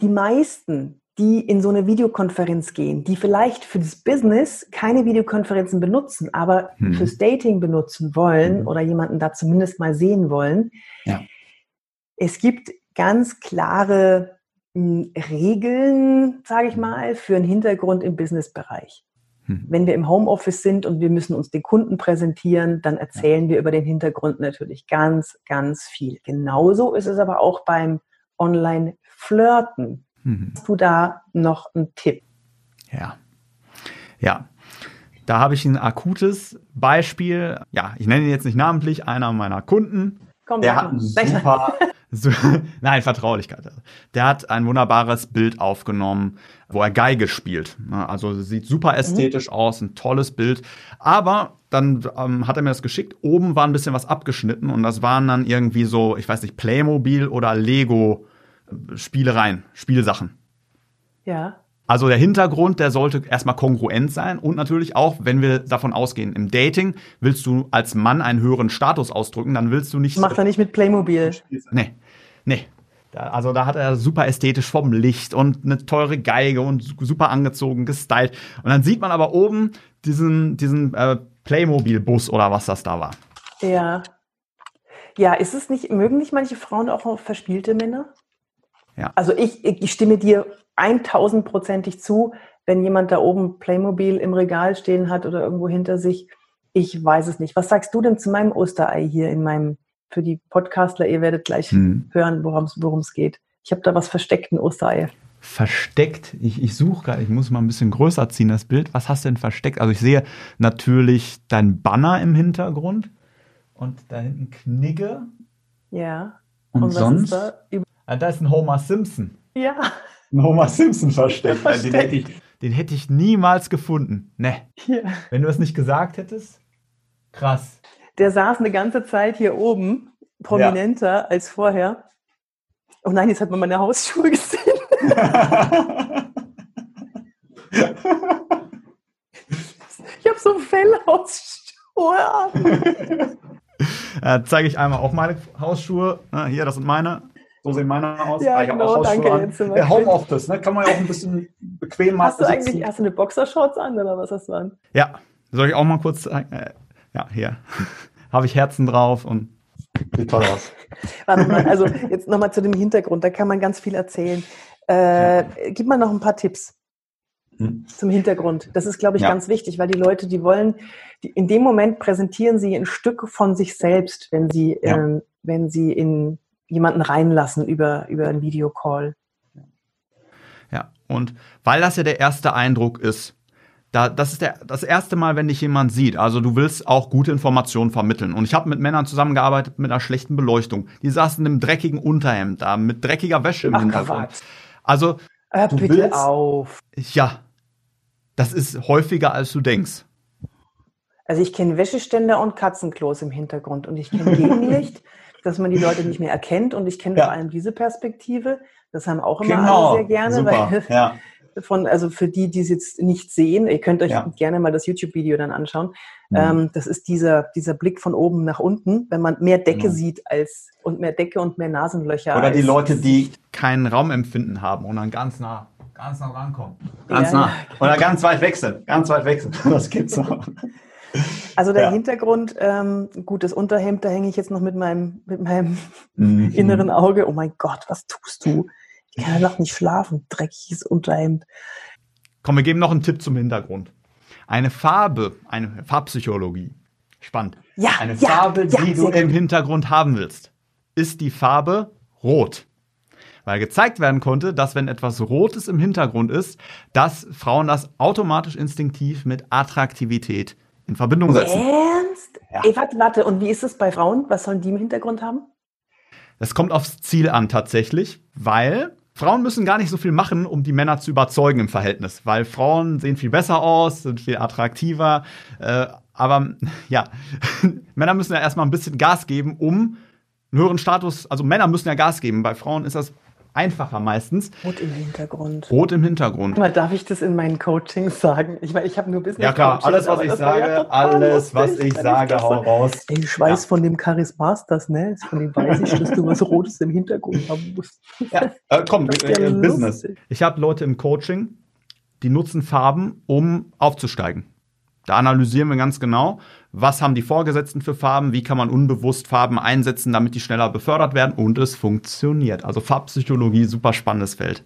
Die meisten, die in so eine Videokonferenz gehen, die vielleicht für das Business keine Videokonferenzen benutzen, aber hm. fürs Dating benutzen wollen hm. oder jemanden da zumindest mal sehen wollen. Ja. Es gibt ganz klare Regeln, sage ich mal, für einen Hintergrund im Businessbereich. Hm. Wenn wir im Homeoffice sind und wir müssen uns den Kunden präsentieren, dann erzählen wir über den Hintergrund natürlich ganz, ganz viel. Genauso ist es aber auch beim Online-Flirten. Mhm. Hast du da noch einen Tipp? Ja. Ja. Da habe ich ein akutes Beispiel. Ja, ich nenne ihn jetzt nicht namentlich, einer meiner Kunden. Komm, der hat einen super, so, nein, Vertraulichkeit. Der hat ein wunderbares Bild aufgenommen, wo er Geige spielt. Also sieht super mhm. ästhetisch mhm. aus, ein tolles Bild. Aber dann ähm, hat er mir das geschickt. Oben war ein bisschen was abgeschnitten und das waren dann irgendwie so, ich weiß nicht, Playmobil oder Lego Spielereien, Spielsachen. Ja. Also der Hintergrund, der sollte erstmal kongruent sein und natürlich auch, wenn wir davon ausgehen, im Dating willst du als Mann einen höheren Status ausdrücken, dann willst du nicht. Macht er nicht mit Playmobil. Nee, nee. also da hat er super ästhetisch vom Licht und eine teure Geige und super angezogen, gestylt. Und dann sieht man aber oben diesen, diesen äh, Playmobil-Bus oder was das da war. Ja. Ja, ist es nicht, mögen nicht manche Frauen auch verspielte Männer? Ja. Also ich, ich stimme dir 1000-prozentig zu, wenn jemand da oben Playmobil im Regal stehen hat oder irgendwo hinter sich. Ich weiß es nicht. Was sagst du denn zu meinem Osterei hier in meinem, für die Podcastler, ihr werdet gleich hm. hören, worum es geht. Ich habe da was versteckt, ein Osterei. Versteckt? Ich, ich suche gerade, ich muss mal ein bisschen größer ziehen, das Bild. Was hast du denn versteckt? Also ich sehe natürlich dein Banner im Hintergrund und da hinten Knigge. Ja. Und, und sonst? Da? Ah, da ist ein Homer Simpson. Ja Homer Simpson versteckt. versteckt. Den, hätte ich, den hätte ich niemals gefunden. Ne. Ja. Wenn du es nicht gesagt hättest, krass. Der saß eine ganze Zeit hier oben, prominenter ja. als vorher. Oh nein, jetzt hat man meine Hausschuhe gesehen. ich habe so Fellhausschuhe an. zeige ich einmal auch meine Hausschuhe. Hier, das sind meine. So sehen meine aus. Ja, ah, genau, danke. Der Homeoffice, ne? kann man ja auch ein bisschen bequem machen. Hast du eigentlich hast du eine Boxershorts an oder was hast du an? Ja, soll ich auch mal kurz zeigen? Äh, ja, hier habe ich Herzen drauf und sieht toll aus. Warte mal, also jetzt nochmal zu dem Hintergrund, da kann man ganz viel erzählen. Äh, ja. Gib mal noch ein paar Tipps hm. zum Hintergrund. Das ist, glaube ich, ja. ganz wichtig, weil die Leute, die wollen, die, in dem Moment präsentieren sie ein Stück von sich selbst, wenn sie, ja. ähm, wenn sie in jemanden reinlassen über, über einen Videocall. Ja, und weil das ja der erste Eindruck ist, da, das ist der, das erste Mal, wenn dich jemand sieht. Also du willst auch gute Informationen vermitteln. Und ich habe mit Männern zusammengearbeitet mit einer schlechten Beleuchtung. Die saßen im dreckigen Unterhemd da, mit dreckiger Wäsche im Ach, Hintergrund. Quatsch. Also Hör bitte willst, auf. Ja, das ist häufiger, als du denkst. Also ich kenne Wäscheständer und Katzenklos im Hintergrund und ich kenne Gegenlicht dass man die Leute nicht mehr erkennt. Und ich kenne ja. vor allem diese Perspektive. Das haben auch immer genau. alle sehr gerne. Super. Weil, ja. von, also für die, die es jetzt nicht sehen, ihr könnt euch ja. gerne mal das YouTube-Video dann anschauen. Mhm. Ähm, das ist dieser, dieser Blick von oben nach unten, wenn man mehr Decke genau. sieht als und mehr Decke und mehr Nasenlöcher. Oder die Leute, die kein Raumempfinden haben und dann ganz nah, ganz nah rankommen. Ganz ja, nah. Oder ganz weit sind. Ganz weit sind. Das gibt's auch. Also der ja. Hintergrund, ähm, gut, das Unterhemd, da hänge ich jetzt noch mit meinem, mit meinem mhm. inneren Auge. Oh mein Gott, was tust du? Ich kann ja noch nicht schlafen. Dreckiges Unterhemd. Komm, wir geben noch einen Tipp zum Hintergrund. Eine Farbe, eine Farbpsychologie. Spannend. Ja, eine ja, Farbe, ja, die du im Hintergrund haben willst, ist die Farbe Rot. Weil gezeigt werden konnte, dass wenn etwas Rotes im Hintergrund ist, dass Frauen das automatisch instinktiv mit Attraktivität in Verbindung setzen. Ernst? Ja. Ey, warte, warte. Und wie ist es bei Frauen? Was sollen die im Hintergrund haben? Das kommt aufs Ziel an tatsächlich, weil Frauen müssen gar nicht so viel machen, um die Männer zu überzeugen im Verhältnis, weil Frauen sehen viel besser aus, sind viel attraktiver. Äh, aber ja, Männer müssen ja erstmal ein bisschen Gas geben, um einen höheren Status, also Männer müssen ja Gas geben. Bei Frauen ist das einfacher meistens. Rot im Hintergrund. Rot im Hintergrund. Mal, darf ich das in meinen Coachings sagen? Ich meine, ich habe nur Business. Ja klar, alles was ich sage, ja alles was ich sage, hau raus. Ey, ich weiß ja. von dem Charis Masters, ne? Von dem weiß ich, dass du was Rotes im Hintergrund haben musst. Ja, äh, komm, äh, Business. Ich habe Leute im Coaching, die nutzen Farben, um aufzusteigen. Da analysieren wir ganz genau, was haben die Vorgesetzten für Farben, wie kann man unbewusst Farben einsetzen, damit die schneller befördert werden und es funktioniert. Also Farbpsychologie, super spannendes Feld.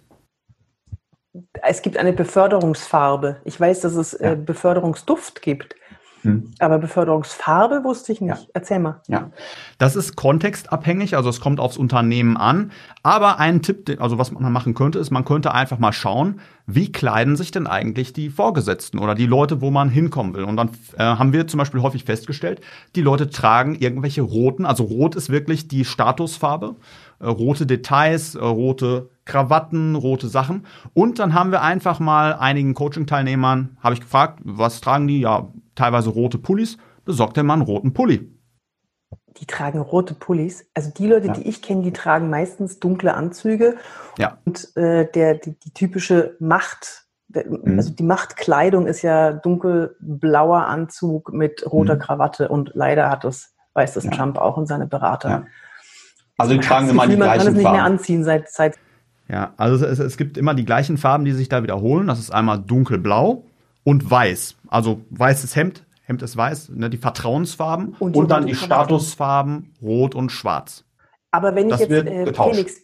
Es gibt eine Beförderungsfarbe. Ich weiß, dass es ja. äh, Beförderungsduft gibt. Hm. Aber Beförderungsfarbe wusste ich nicht. Ja. Erzähl mal. Ja, das ist kontextabhängig, also es kommt aufs Unternehmen an. Aber ein Tipp, also was man machen könnte, ist, man könnte einfach mal schauen, wie kleiden sich denn eigentlich die Vorgesetzten oder die Leute, wo man hinkommen will. Und dann äh, haben wir zum Beispiel häufig festgestellt, die Leute tragen irgendwelche roten, also rot ist wirklich die Statusfarbe, äh, rote Details, äh, rote Krawatten, rote Sachen. Und dann haben wir einfach mal einigen Coaching-Teilnehmern, habe ich gefragt, was tragen die? Ja, teilweise rote Pullis. Besorgt der Mann roten Pulli. Die tragen rote Pullis. Also die Leute, ja. die ich kenne, die tragen meistens dunkle Anzüge. Ja. Und äh, der, die, die, typische Macht, der, mhm. also die Machtkleidung ist ja dunkelblauer Anzug mit roter mhm. Krawatte. Und leider hat das, weiß das ja. Trump auch und seine Berater. Ja. Also die tragen immer die gleichen Farben. Man kann es nicht mehr anziehen seit, seit ja, also es, es, gibt immer die gleichen Farben, die sich da wiederholen. Das ist einmal dunkelblau und weiß. Also weißes Hemd, Hemd ist weiß, ne, die Vertrauensfarben und, und dann die Statusfarben rot und schwarz. Aber wenn ich das jetzt, äh, Felix,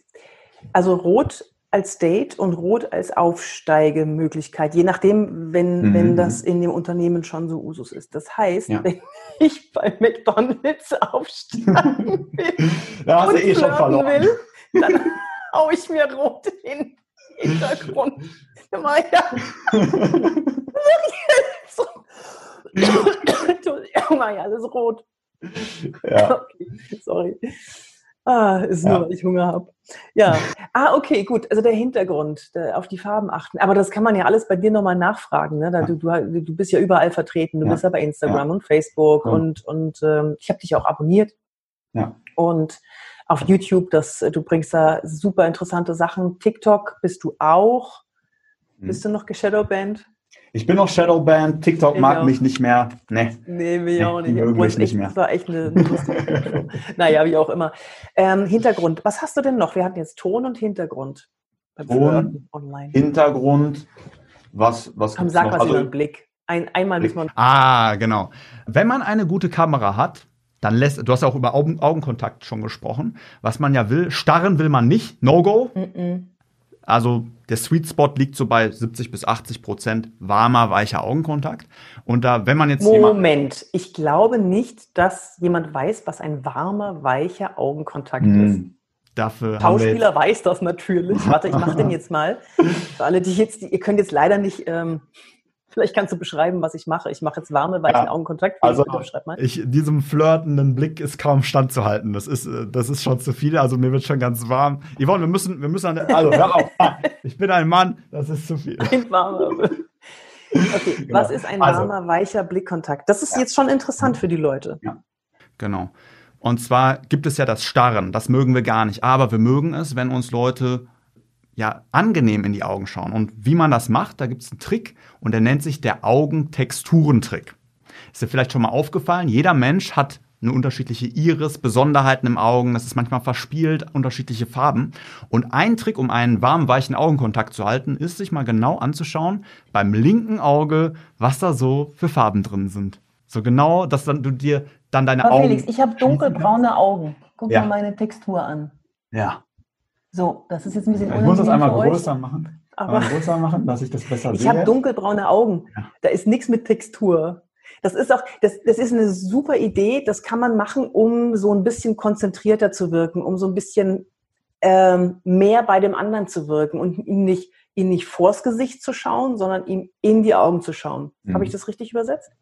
also rot als Date und rot als Aufsteigemöglichkeit, je nachdem, wenn, mhm. wenn das in dem Unternehmen schon so Usus ist. Das heißt, ja. wenn ich bei McDonalds aufsteigen will da hast du eh schon verloren. Will, dann hau ich mir rot in den Hintergrund. Immer ja. Immer ja, alles rot. Ja. Okay, sorry. Ah, ist nur, ja. weil ich Hunger habe. Ja. Ah, okay, gut. Also der Hintergrund, der, auf die Farben achten. Aber das kann man ja alles bei dir nochmal nachfragen. Ne? Da, du, du, du bist ja überall vertreten. Du ja. bist ja bei Instagram ja. und Facebook und, und ähm, ich habe dich auch abonniert. Ja. Und auf YouTube, das, du bringst da super interessante Sachen. TikTok bist du auch. Bist du noch geshadowband? Ich bin noch Shadowband, TikTok ich mag auch. mich nicht mehr. Nee. Nee, mich nee, auch nicht. Obwohl es echt, nicht war echt eine, eine lustige Naja, wie auch immer. Ähm, Hintergrund, was hast du denn noch? Wir hatten jetzt Ton und Hintergrund. Ton, online. Hintergrund, was, was Komm, sag noch? was also, über den Blick. Ein, einmal muss man. Ah, genau. Wenn man eine gute Kamera hat, dann lässt, du hast ja auch über Augen, Augenkontakt schon gesprochen, was man ja will. Starren will man nicht, No-Go. Mm -mm. Also der Sweet Spot liegt so bei 70 bis 80 Prozent warmer, weicher Augenkontakt. Und da, wenn man jetzt Moment, ich glaube nicht, dass jemand weiß, was ein warmer, weicher Augenkontakt mm. ist. Dafür Schauspieler weiß das natürlich. Warte, ich mache den jetzt mal. Für alle, die jetzt, ihr könnt jetzt leider nicht ähm, Vielleicht kannst du beschreiben, was ich mache. Ich mache jetzt warme, weichen ja. Augenkontakt. Also, ich, diesem flirtenden Blick ist kaum standzuhalten. Das ist, äh, das ist schon zu viel. Also, mir wird schon ganz warm. Yvonne, wir müssen, wir müssen an der, also, hör auf. Ich bin ein Mann. Das ist zu viel. Ein warmer. Okay, genau. was ist ein also warmer, also, weicher Blickkontakt? Das ist ja. jetzt schon interessant für die Leute. Ja. Genau. Und zwar gibt es ja das Starren. Das mögen wir gar nicht. Aber wir mögen es, wenn uns Leute ja, angenehm in die Augen schauen. Und wie man das macht, da gibt es einen Trick und der nennt sich der Augentexturentrick. Ist dir vielleicht schon mal aufgefallen, jeder Mensch hat eine unterschiedliche Iris, Besonderheiten im Augen, das ist manchmal verspielt, unterschiedliche Farben. Und ein Trick, um einen warmen, weichen Augenkontakt zu halten, ist, sich mal genau anzuschauen, beim linken Auge, was da so für Farben drin sind. So genau, dass dann du dir dann deine Aber Augen. Felix, ich habe dunkelbraune Augen. Guck Ja. mal meine Textur an. Ja. So, das ist jetzt ein bisschen Ich muss das einmal größer machen. Aber größer machen, dass ich das besser ich sehe. habe dunkelbraune Augen. Ja. Da ist nichts mit Textur. Das ist auch, das, das ist eine super Idee. Das kann man machen, um so ein bisschen konzentrierter zu wirken, um so ein bisschen ähm, mehr bei dem anderen zu wirken und ihn nicht, ihn nicht vors Gesicht zu schauen, sondern ihm in die Augen zu schauen. Mhm. Habe ich das richtig übersetzt?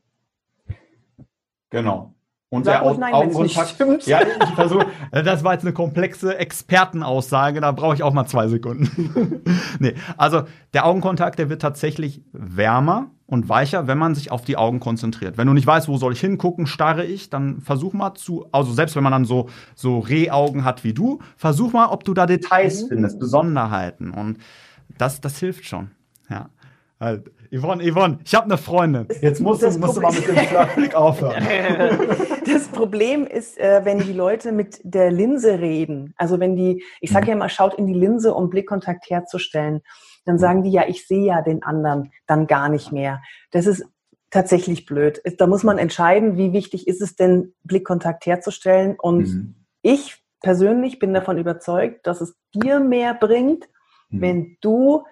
Genau. Und Sag der nein, Au- nicht Augenkontakt. Ja, ich versuche. Äh, Das war jetzt eine komplexe Expertenaussage, da brauche ich auch mal zwei Sekunden. nee, also der Augenkontakt, der wird tatsächlich wärmer und weicher, wenn man sich auf die Augen konzentriert. Wenn du nicht weißt, wo soll ich hingucken, starre ich, dann versuch mal zu, also selbst wenn man dann so, so Rehaugen hat wie du, versuch mal, ob du da Details findest, Besonderheiten und das, das hilft schon. Ja. Halt. Yvonne, Yvonne, ich habe eine Freundin. Jetzt musst du, Das musst du mal mit dem Schlagblick aufhören. Das Problem ist, äh, wenn die Leute mit der Linse reden, also wenn die, ich sage ja immer, schaut in die Linse, um Blickkontakt herzustellen, dann sagen die ja, ich sehe ja den anderen dann gar nicht mehr. Das ist tatsächlich blöd. Da muss man entscheiden, wie wichtig ist es denn, Blickkontakt herzustellen. Und Mhm. ich persönlich bin davon überzeugt, dass es dir mehr bringt, Mhm. wenn du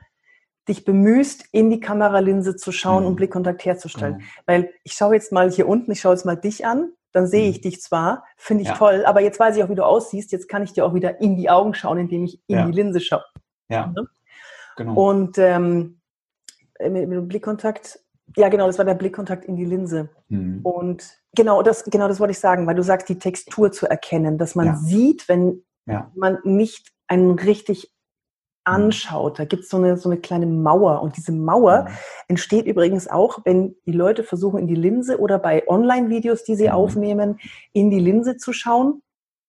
dich bemühst, in die Kameralinse zu schauen Mhm. und Blickkontakt herzustellen. Genau. Weil ich schaue jetzt mal hier unten, ich schaue jetzt mal dich an, dann sehe ich Mhm. dich zwar, finde ich Ja. toll, aber jetzt weiß ich auch, wie du aussiehst, jetzt kann ich dir auch wieder in die Augen schauen, indem ich in Ja. die Linse schaue. Ja, Ne? genau. Und ähm, mit, mit dem Blickkontakt, ja genau, das war der Blickkontakt in die Linse. Mhm. Und genau das, genau das wollte ich sagen, weil du sagst, die Textur zu erkennen, dass man Ja. sieht, wenn man nicht einen richtig anschaut. Da gibt es so eine, so eine kleine Mauer. Und diese Mauer Mhm. entsteht übrigens auch, wenn die Leute versuchen, in die Linse oder bei Online-Videos, die sie Mhm. aufnehmen, in die Linse zu schauen.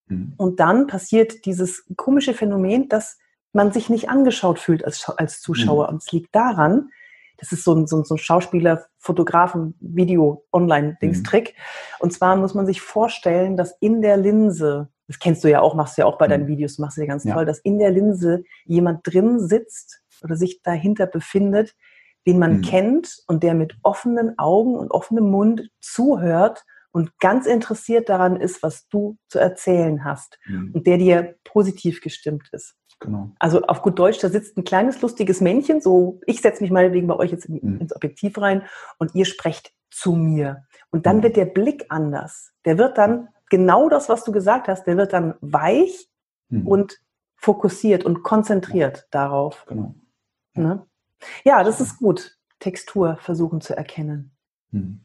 Mhm. Und dann passiert dieses komische Phänomen, dass man sich nicht angeschaut fühlt als, als Zuschauer. Und es liegt daran, das ist so ein, so ein, so ein Schauspieler, Fotografen, Video, Online-Dings-Trick. Und zwar muss man sich vorstellen, dass in der Linse, das kennst du ja auch, machst du ja auch bei deinen Mhm. Videos, machst du ja ganz Ja. toll, dass in der Linse jemand drin sitzt oder sich dahinter befindet, den man Mhm. kennt und der mit offenen Augen und offenem Mund zuhört und ganz interessiert daran ist, was du zu erzählen hast Mhm. und der dir positiv gestimmt ist. Genau. Also auf gut Deutsch, da sitzt ein kleines lustiges Männchen, so ich setze mich meinetwegen bei euch jetzt in, Mhm. ins Objektiv rein und ihr sprecht zu mir. Und dann Mhm. wird der Blick anders. Der wird dann genau das, was du gesagt hast, der wird dann weich Mhm. und fokussiert und konzentriert darauf. Genau. Ne? Ja, das ist gut. Textur versuchen zu erkennen. Mhm.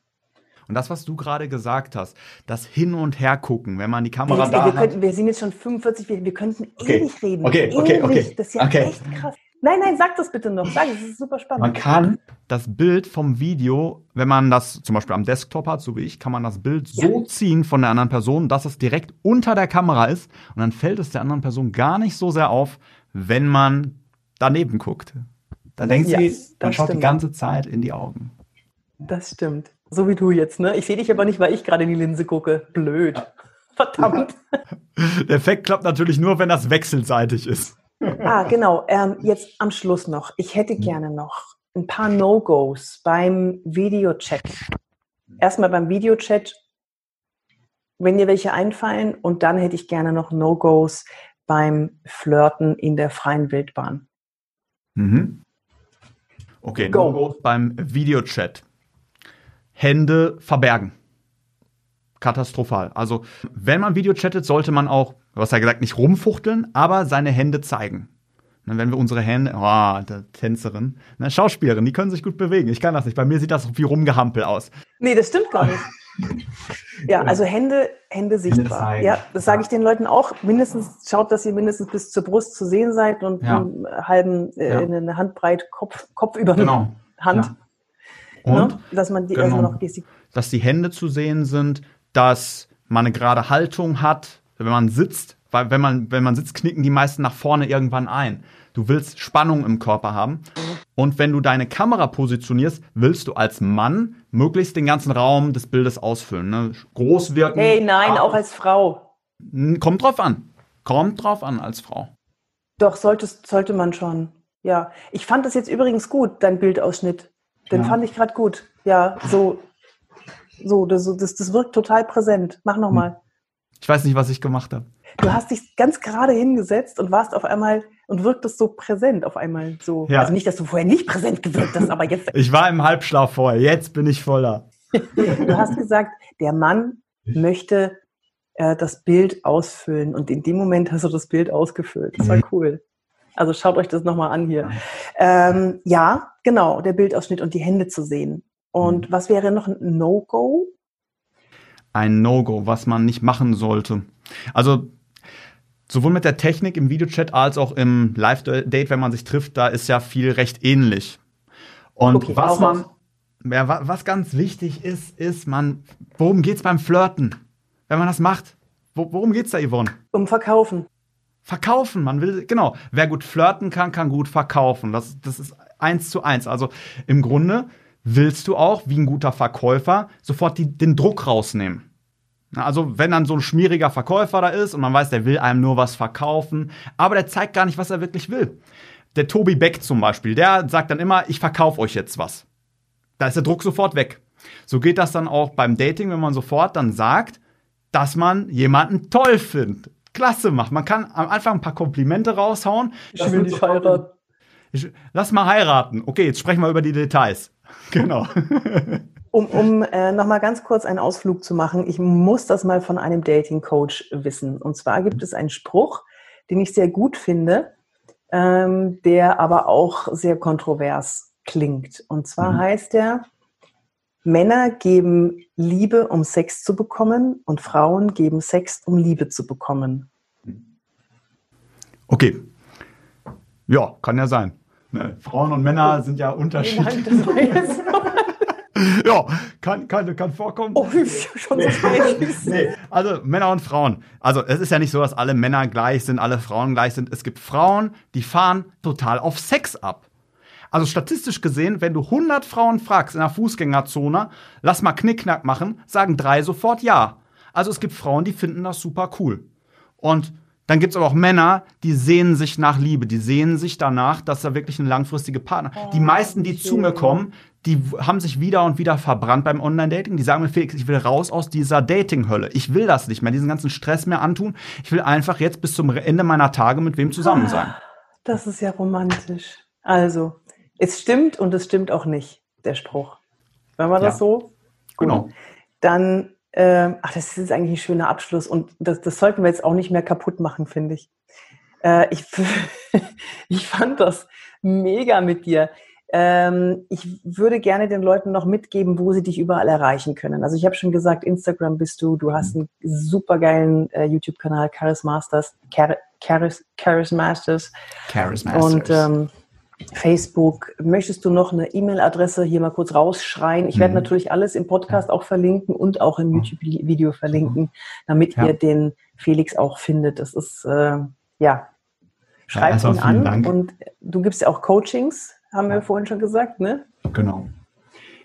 Und das, was du gerade gesagt hast, das Hin- und Hergucken, wenn man die Kamera Ey, da wir, hat. könnten, wir sind jetzt schon 45, wir, wir könnten Okay. ewig reden. Okay, okay, ewig. okay. Das ist ja Okay. echt krass. Nein, nein, sag das bitte noch. Sag es, das ist super Man spannend. kann, das Bild vom Video, wenn man das zum Beispiel am Desktop hat, so wie ich, kann man das Bild so ziehen von der anderen Person, dass es direkt unter der Kamera ist und dann fällt es der anderen Person gar nicht so sehr auf, wenn man daneben guckt. Dann denkt Ja, sie, man schaut die stimmt. ganze Zeit in die Augen. Das stimmt. So wie du jetzt, ne? Ich sehe dich aber nicht, weil ich gerade in die Linse gucke. Blöd. Verdammt. Der Effekt klappt natürlich nur, wenn das wechselseitig ist. Ah, genau. Ähm, jetzt am Schluss noch. Ich hätte gerne noch ein paar No-Gos beim Videochat. Erstmal beim Videochat, wenn dir welche einfallen, und dann hätte ich gerne noch No-Gos beim Flirten in der freien Wildbahn. Mhm. Okay, Go. No-Gos beim Videochat. Hände verbergen. Katastrophal. Also, wenn man Video chattet, sollte man auch, du hast ja gesagt, nicht rumfuchteln, aber seine Hände zeigen. Und wenn wir unsere Hände, oh, der Tänzerin, eine Schauspielerin, die können sich gut bewegen. Ich kann das nicht. Bei mir sieht das wie rumgehampel aus. Nee, das stimmt gar nicht. Ja, also Hände, Hände sichtbar. zeigen. Ja, das sage ich den Leuten auch. Mindestens schaut, dass ihr mindestens bis zur Brust zu sehen seid und Ja. einen halben, äh, Ja. eine Handbreit Kopf, Kopf über Genau. Hand. Ja. Und Ne? Dass man die Genau. also noch gestik dass die Hände zu sehen sind, dass man eine gerade Haltung hat. Wenn man sitzt, weil wenn man, wenn man sitzt, knicken die meisten nach vorne irgendwann ein. Du willst Spannung im Körper haben. Und wenn du deine Kamera positionierst, willst du als Mann möglichst den ganzen Raum des Bildes ausfüllen. Ne? Groß wirken. Hey, nein, auch als Frau. Kommt drauf an. Kommt drauf an als Frau. Doch, solltest, sollte man schon. Ja. Ich fand das jetzt übrigens gut, dein Bildausschnitt. Den Ja. fand ich gerade gut. Ja, so, so, das, das, das wirkt total präsent. Mach nochmal. Ich weiß nicht, was ich gemacht habe. Du hast dich ganz gerade hingesetzt und warst auf einmal und wirktest so präsent auf einmal so. Ja. Also nicht, dass du vorher nicht präsent gewirkt hast, aber jetzt, Ich war im Halbschlaf vorher, jetzt bin ich voller. du hast gesagt, der Mann möchte äh, das Bild ausfüllen und in dem Moment hast du das Bild ausgefüllt. Das war Mhm. cool. Also schaut euch das nochmal an hier. Ähm, ja, genau, der Bildausschnitt und die Hände zu sehen. Und Mhm. was wäre noch ein No-Go? Ein No-Go, was man nicht machen sollte. Also sowohl mit der Technik im Videochat als auch im Live-Date, wenn man sich trifft, da ist ja viel recht ähnlich. Und Okay, was man, ja, wa- was ganz wichtig ist, ist man, worum geht's beim Flirten? Wenn man das macht, wo, worum geht's da, Yvonne? Um Verkaufen. Verkaufen, man will, genau. Wer gut flirten kann, kann gut verkaufen. Das, das ist eins zu eins. Also im Grunde willst du auch, wie ein guter Verkäufer, sofort die, den Druck rausnehmen. Also, wenn dann so ein schmieriger Verkäufer da ist und man weiß, der will einem nur was verkaufen, aber der zeigt gar nicht, was er wirklich will. Der Tobi Beck zum Beispiel, der sagt dann immer, ich verkaufe euch jetzt was. Da ist der Druck sofort weg. So geht das dann auch beim Dating, wenn man sofort dann sagt, dass man jemanden toll findet. Klasse macht. Man kann am Anfang ein paar Komplimente raushauen. Ich will dich heiraten. Ich, lass mal heiraten. Okay, jetzt sprechen wir über die Details. Genau. Um, um äh, nochmal ganz kurz einen Ausflug zu machen, ich muss das mal von einem Dating-Coach wissen. Und zwar gibt es einen Spruch, den ich sehr gut finde, ähm, der aber auch sehr kontrovers klingt. Und zwar Mhm. heißt er, Männer geben Liebe, um Sex zu bekommen, und Frauen geben Sex, um Liebe zu bekommen. Okay. Ja, kann ja sein. Ne, Frauen und Männer sind ja unterschiedlich. Ja, kann, kann, kann vorkommen. oh, schon so falsch. Nee, also Männer und Frauen. Also es ist ja nicht so, dass alle Männer gleich sind, alle Frauen gleich sind. Es gibt Frauen, die fahren total auf Sex ab. Also statistisch gesehen, wenn du 100 Frauen fragst in der Fußgängerzone, lass mal Knickknack machen, sagen drei sofort ja. Also es gibt Frauen, die finden das super cool. Und dann gibt es aber auch Männer, die sehnen sich nach Liebe, die sehnen sich danach, dass da wirklich eine langfristige Partner. die meisten, die zu mir kommen, die haben sich wieder und wieder verbrannt beim Online-Dating. Die sagen mir, Felix, ich will raus aus dieser Dating-Hölle. Ich will das nicht mehr, diesen ganzen Stress mehr antun. Ich will einfach jetzt bis zum Ende meiner Tage mit wem zusammen sein. Das ist ja romantisch. Also, es stimmt und es stimmt auch nicht, der Spruch. Wenn man das Ja. so? Gut. Genau. Dann, ähm, ach, das ist eigentlich ein schöner Abschluss und das, das sollten wir jetzt auch nicht mehr kaputt machen, finde ich. Äh, ich. Ich fand das mega mit dir. Ähm, ich würde gerne den Leuten noch mitgeben, wo sie dich überall erreichen können. Also ich habe schon gesagt, Instagram bist du, du hast einen supergeilen äh, YouTube-Kanal, Charis Masters, Char Charis, Charis Masters. Charis Und ähm, Facebook, möchtest du noch eine E-Mail-Adresse hier mal kurz rausschreien? Ich werde Mhm. natürlich alles im Podcast auch verlinken und auch im YouTube-Video verlinken, damit Ja. ihr den Felix auch findet. Das ist, äh, ja, schreibt erstmal ihn vielen an Dank. und du gibst ja auch Coachings, haben wir vorhin schon gesagt, ne? Genau.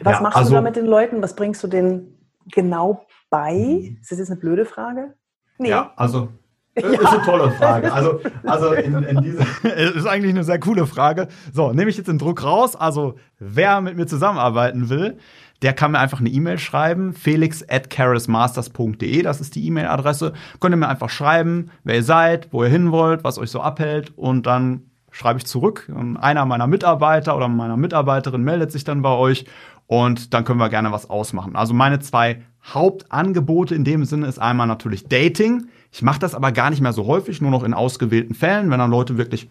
Was Ja, machst also- du da mit den Leuten? Was bringst du denen genau bei? Mhm. Ist das jetzt eine blöde Frage? Nee. Ja, also das ist eine tolle Frage. Also, also in, in diese ist eigentlich eine sehr coole Frage. So, nehme ich jetzt den Druck raus. Also, wer mit mir zusammenarbeiten will, der kann mir einfach eine E-Mail schreiben, felix at charismasters.de, das ist die E-Mail-Adresse. Könnt ihr mir einfach schreiben, wer ihr seid, wo ihr hin wollt, was euch so abhält und dann schreibe ich zurück. Einer meiner Mitarbeiter oder meiner Mitarbeiterin meldet sich dann bei euch und dann können wir gerne was ausmachen. Also meine zwei Hauptangebote in dem Sinne ist einmal natürlich Dating. Ich mache das aber gar nicht mehr so häufig, nur noch in ausgewählten Fällen, wenn dann Leute wirklich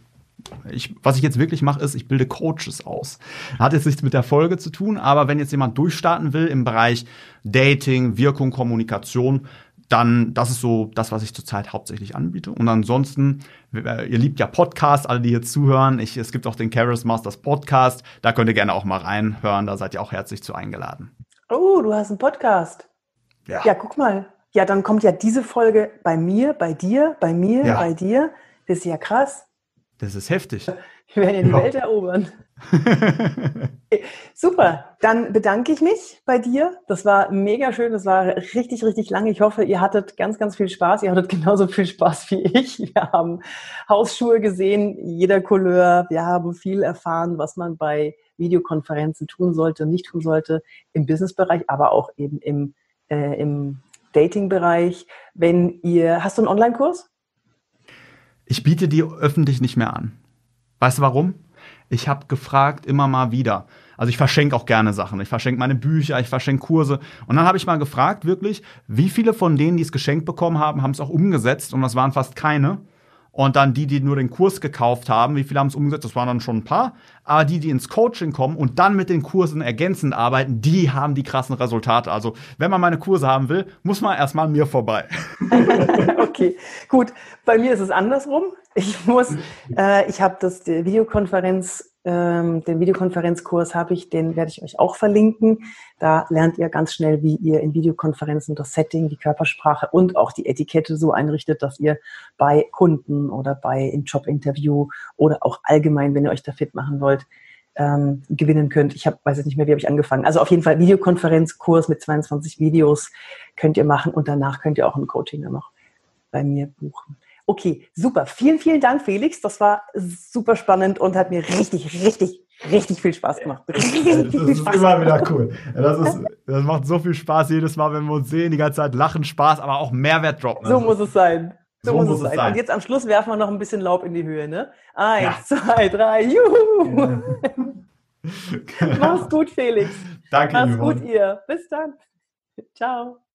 ich, was ich jetzt wirklich mache, ist, ich bilde Coaches aus. Hat jetzt nichts mit der Folge zu tun, aber wenn jetzt jemand durchstarten will im Bereich Dating, Wirkung, Kommunikation, dann das ist so das, was ich zurzeit hauptsächlich anbiete. Und ansonsten, äh, ihr liebt ja Podcasts, alle, die hier zuhören. Ich, es gibt auch den Charis Masters Podcast. Da könnt ihr gerne auch mal reinhören. Da seid ihr auch herzlich zu eingeladen. Oh, du hast einen Podcast. Ja. Ja, guck mal. Ja, dann kommt ja diese Folge bei mir, bei dir, bei mir, Ja. bei dir. Das ist ja krass. Das ist heftig. Wir werden ja die Ja. Welt erobern. Super, dann bedanke ich mich bei dir. Das war mega schön, das war richtig, richtig lang. Ich hoffe, ihr hattet ganz, ganz viel Spaß. Ihr hattet genauso viel Spaß wie ich. Wir haben Hausschuhe gesehen, jeder Couleur. Wir haben viel erfahren, was man bei Videokonferenzen tun sollte und nicht tun sollte im Businessbereich, aber auch eben im, äh, im Dating-Bereich. Wenn ihr, hast du einen Online-Kurs? Ich biete die öffentlich nicht mehr an. Weißt du warum? Ich habe gefragt immer mal wieder. Also ich verschenke auch gerne Sachen. Ich verschenke meine Bücher, ich verschenke Kurse. Und dann habe ich mal gefragt, wirklich, wie viele von denen, die es geschenkt bekommen haben, haben es auch umgesetzt? Und das waren fast keine. Und dann die, die nur den Kurs gekauft haben, wie viele haben es umgesetzt? Das waren dann schon ein paar. Aber die, die ins Coaching kommen und dann mit den Kursen ergänzend arbeiten, die haben die krassen Resultate. Also wenn man meine Kurse haben will, muss man erstmal an mir vorbei. Okay, gut. Bei mir ist es andersrum. Ich muss, äh, ich habe das die Videokonferenz, ähm, den Videokonferenzkurs habe ich, den werde ich euch auch verlinken. Da lernt ihr ganz schnell, wie ihr in Videokonferenzen das Setting, die Körpersprache und auch die Etikette so einrichtet, dass ihr bei Kunden oder bei im Jobinterview oder auch allgemein, wenn ihr euch da fit machen wollt, ähm, gewinnen könnt. Ich habe, weiß jetzt nicht mehr, wie habe ich angefangen. Also auf jeden Fall Videokonferenzkurs mit 22 Videos könnt ihr machen und danach könnt ihr auch ein Coaching dann noch bei mir buchen. Okay, super. Vielen, vielen Dank, Felix. Das war super spannend und hat mir richtig, richtig, richtig viel Spaß gemacht. Richtig, Das richtig ist Spaß. immer wieder cool. Das, ist, das macht so viel Spaß jedes Mal, wenn wir uns sehen, die ganze Zeit lachen, Spaß, aber auch Mehrwert droppen. So muss es sein. So, So muss, muss es sein. sein. Und jetzt am Schluss werfen wir noch ein bisschen Laub in die Höhe, ne? Eins, Ja. zwei, drei, juhu! Mach's gut, Felix. Danke, Mach's Yvonne. gut, ihr. Bis dann. Ciao.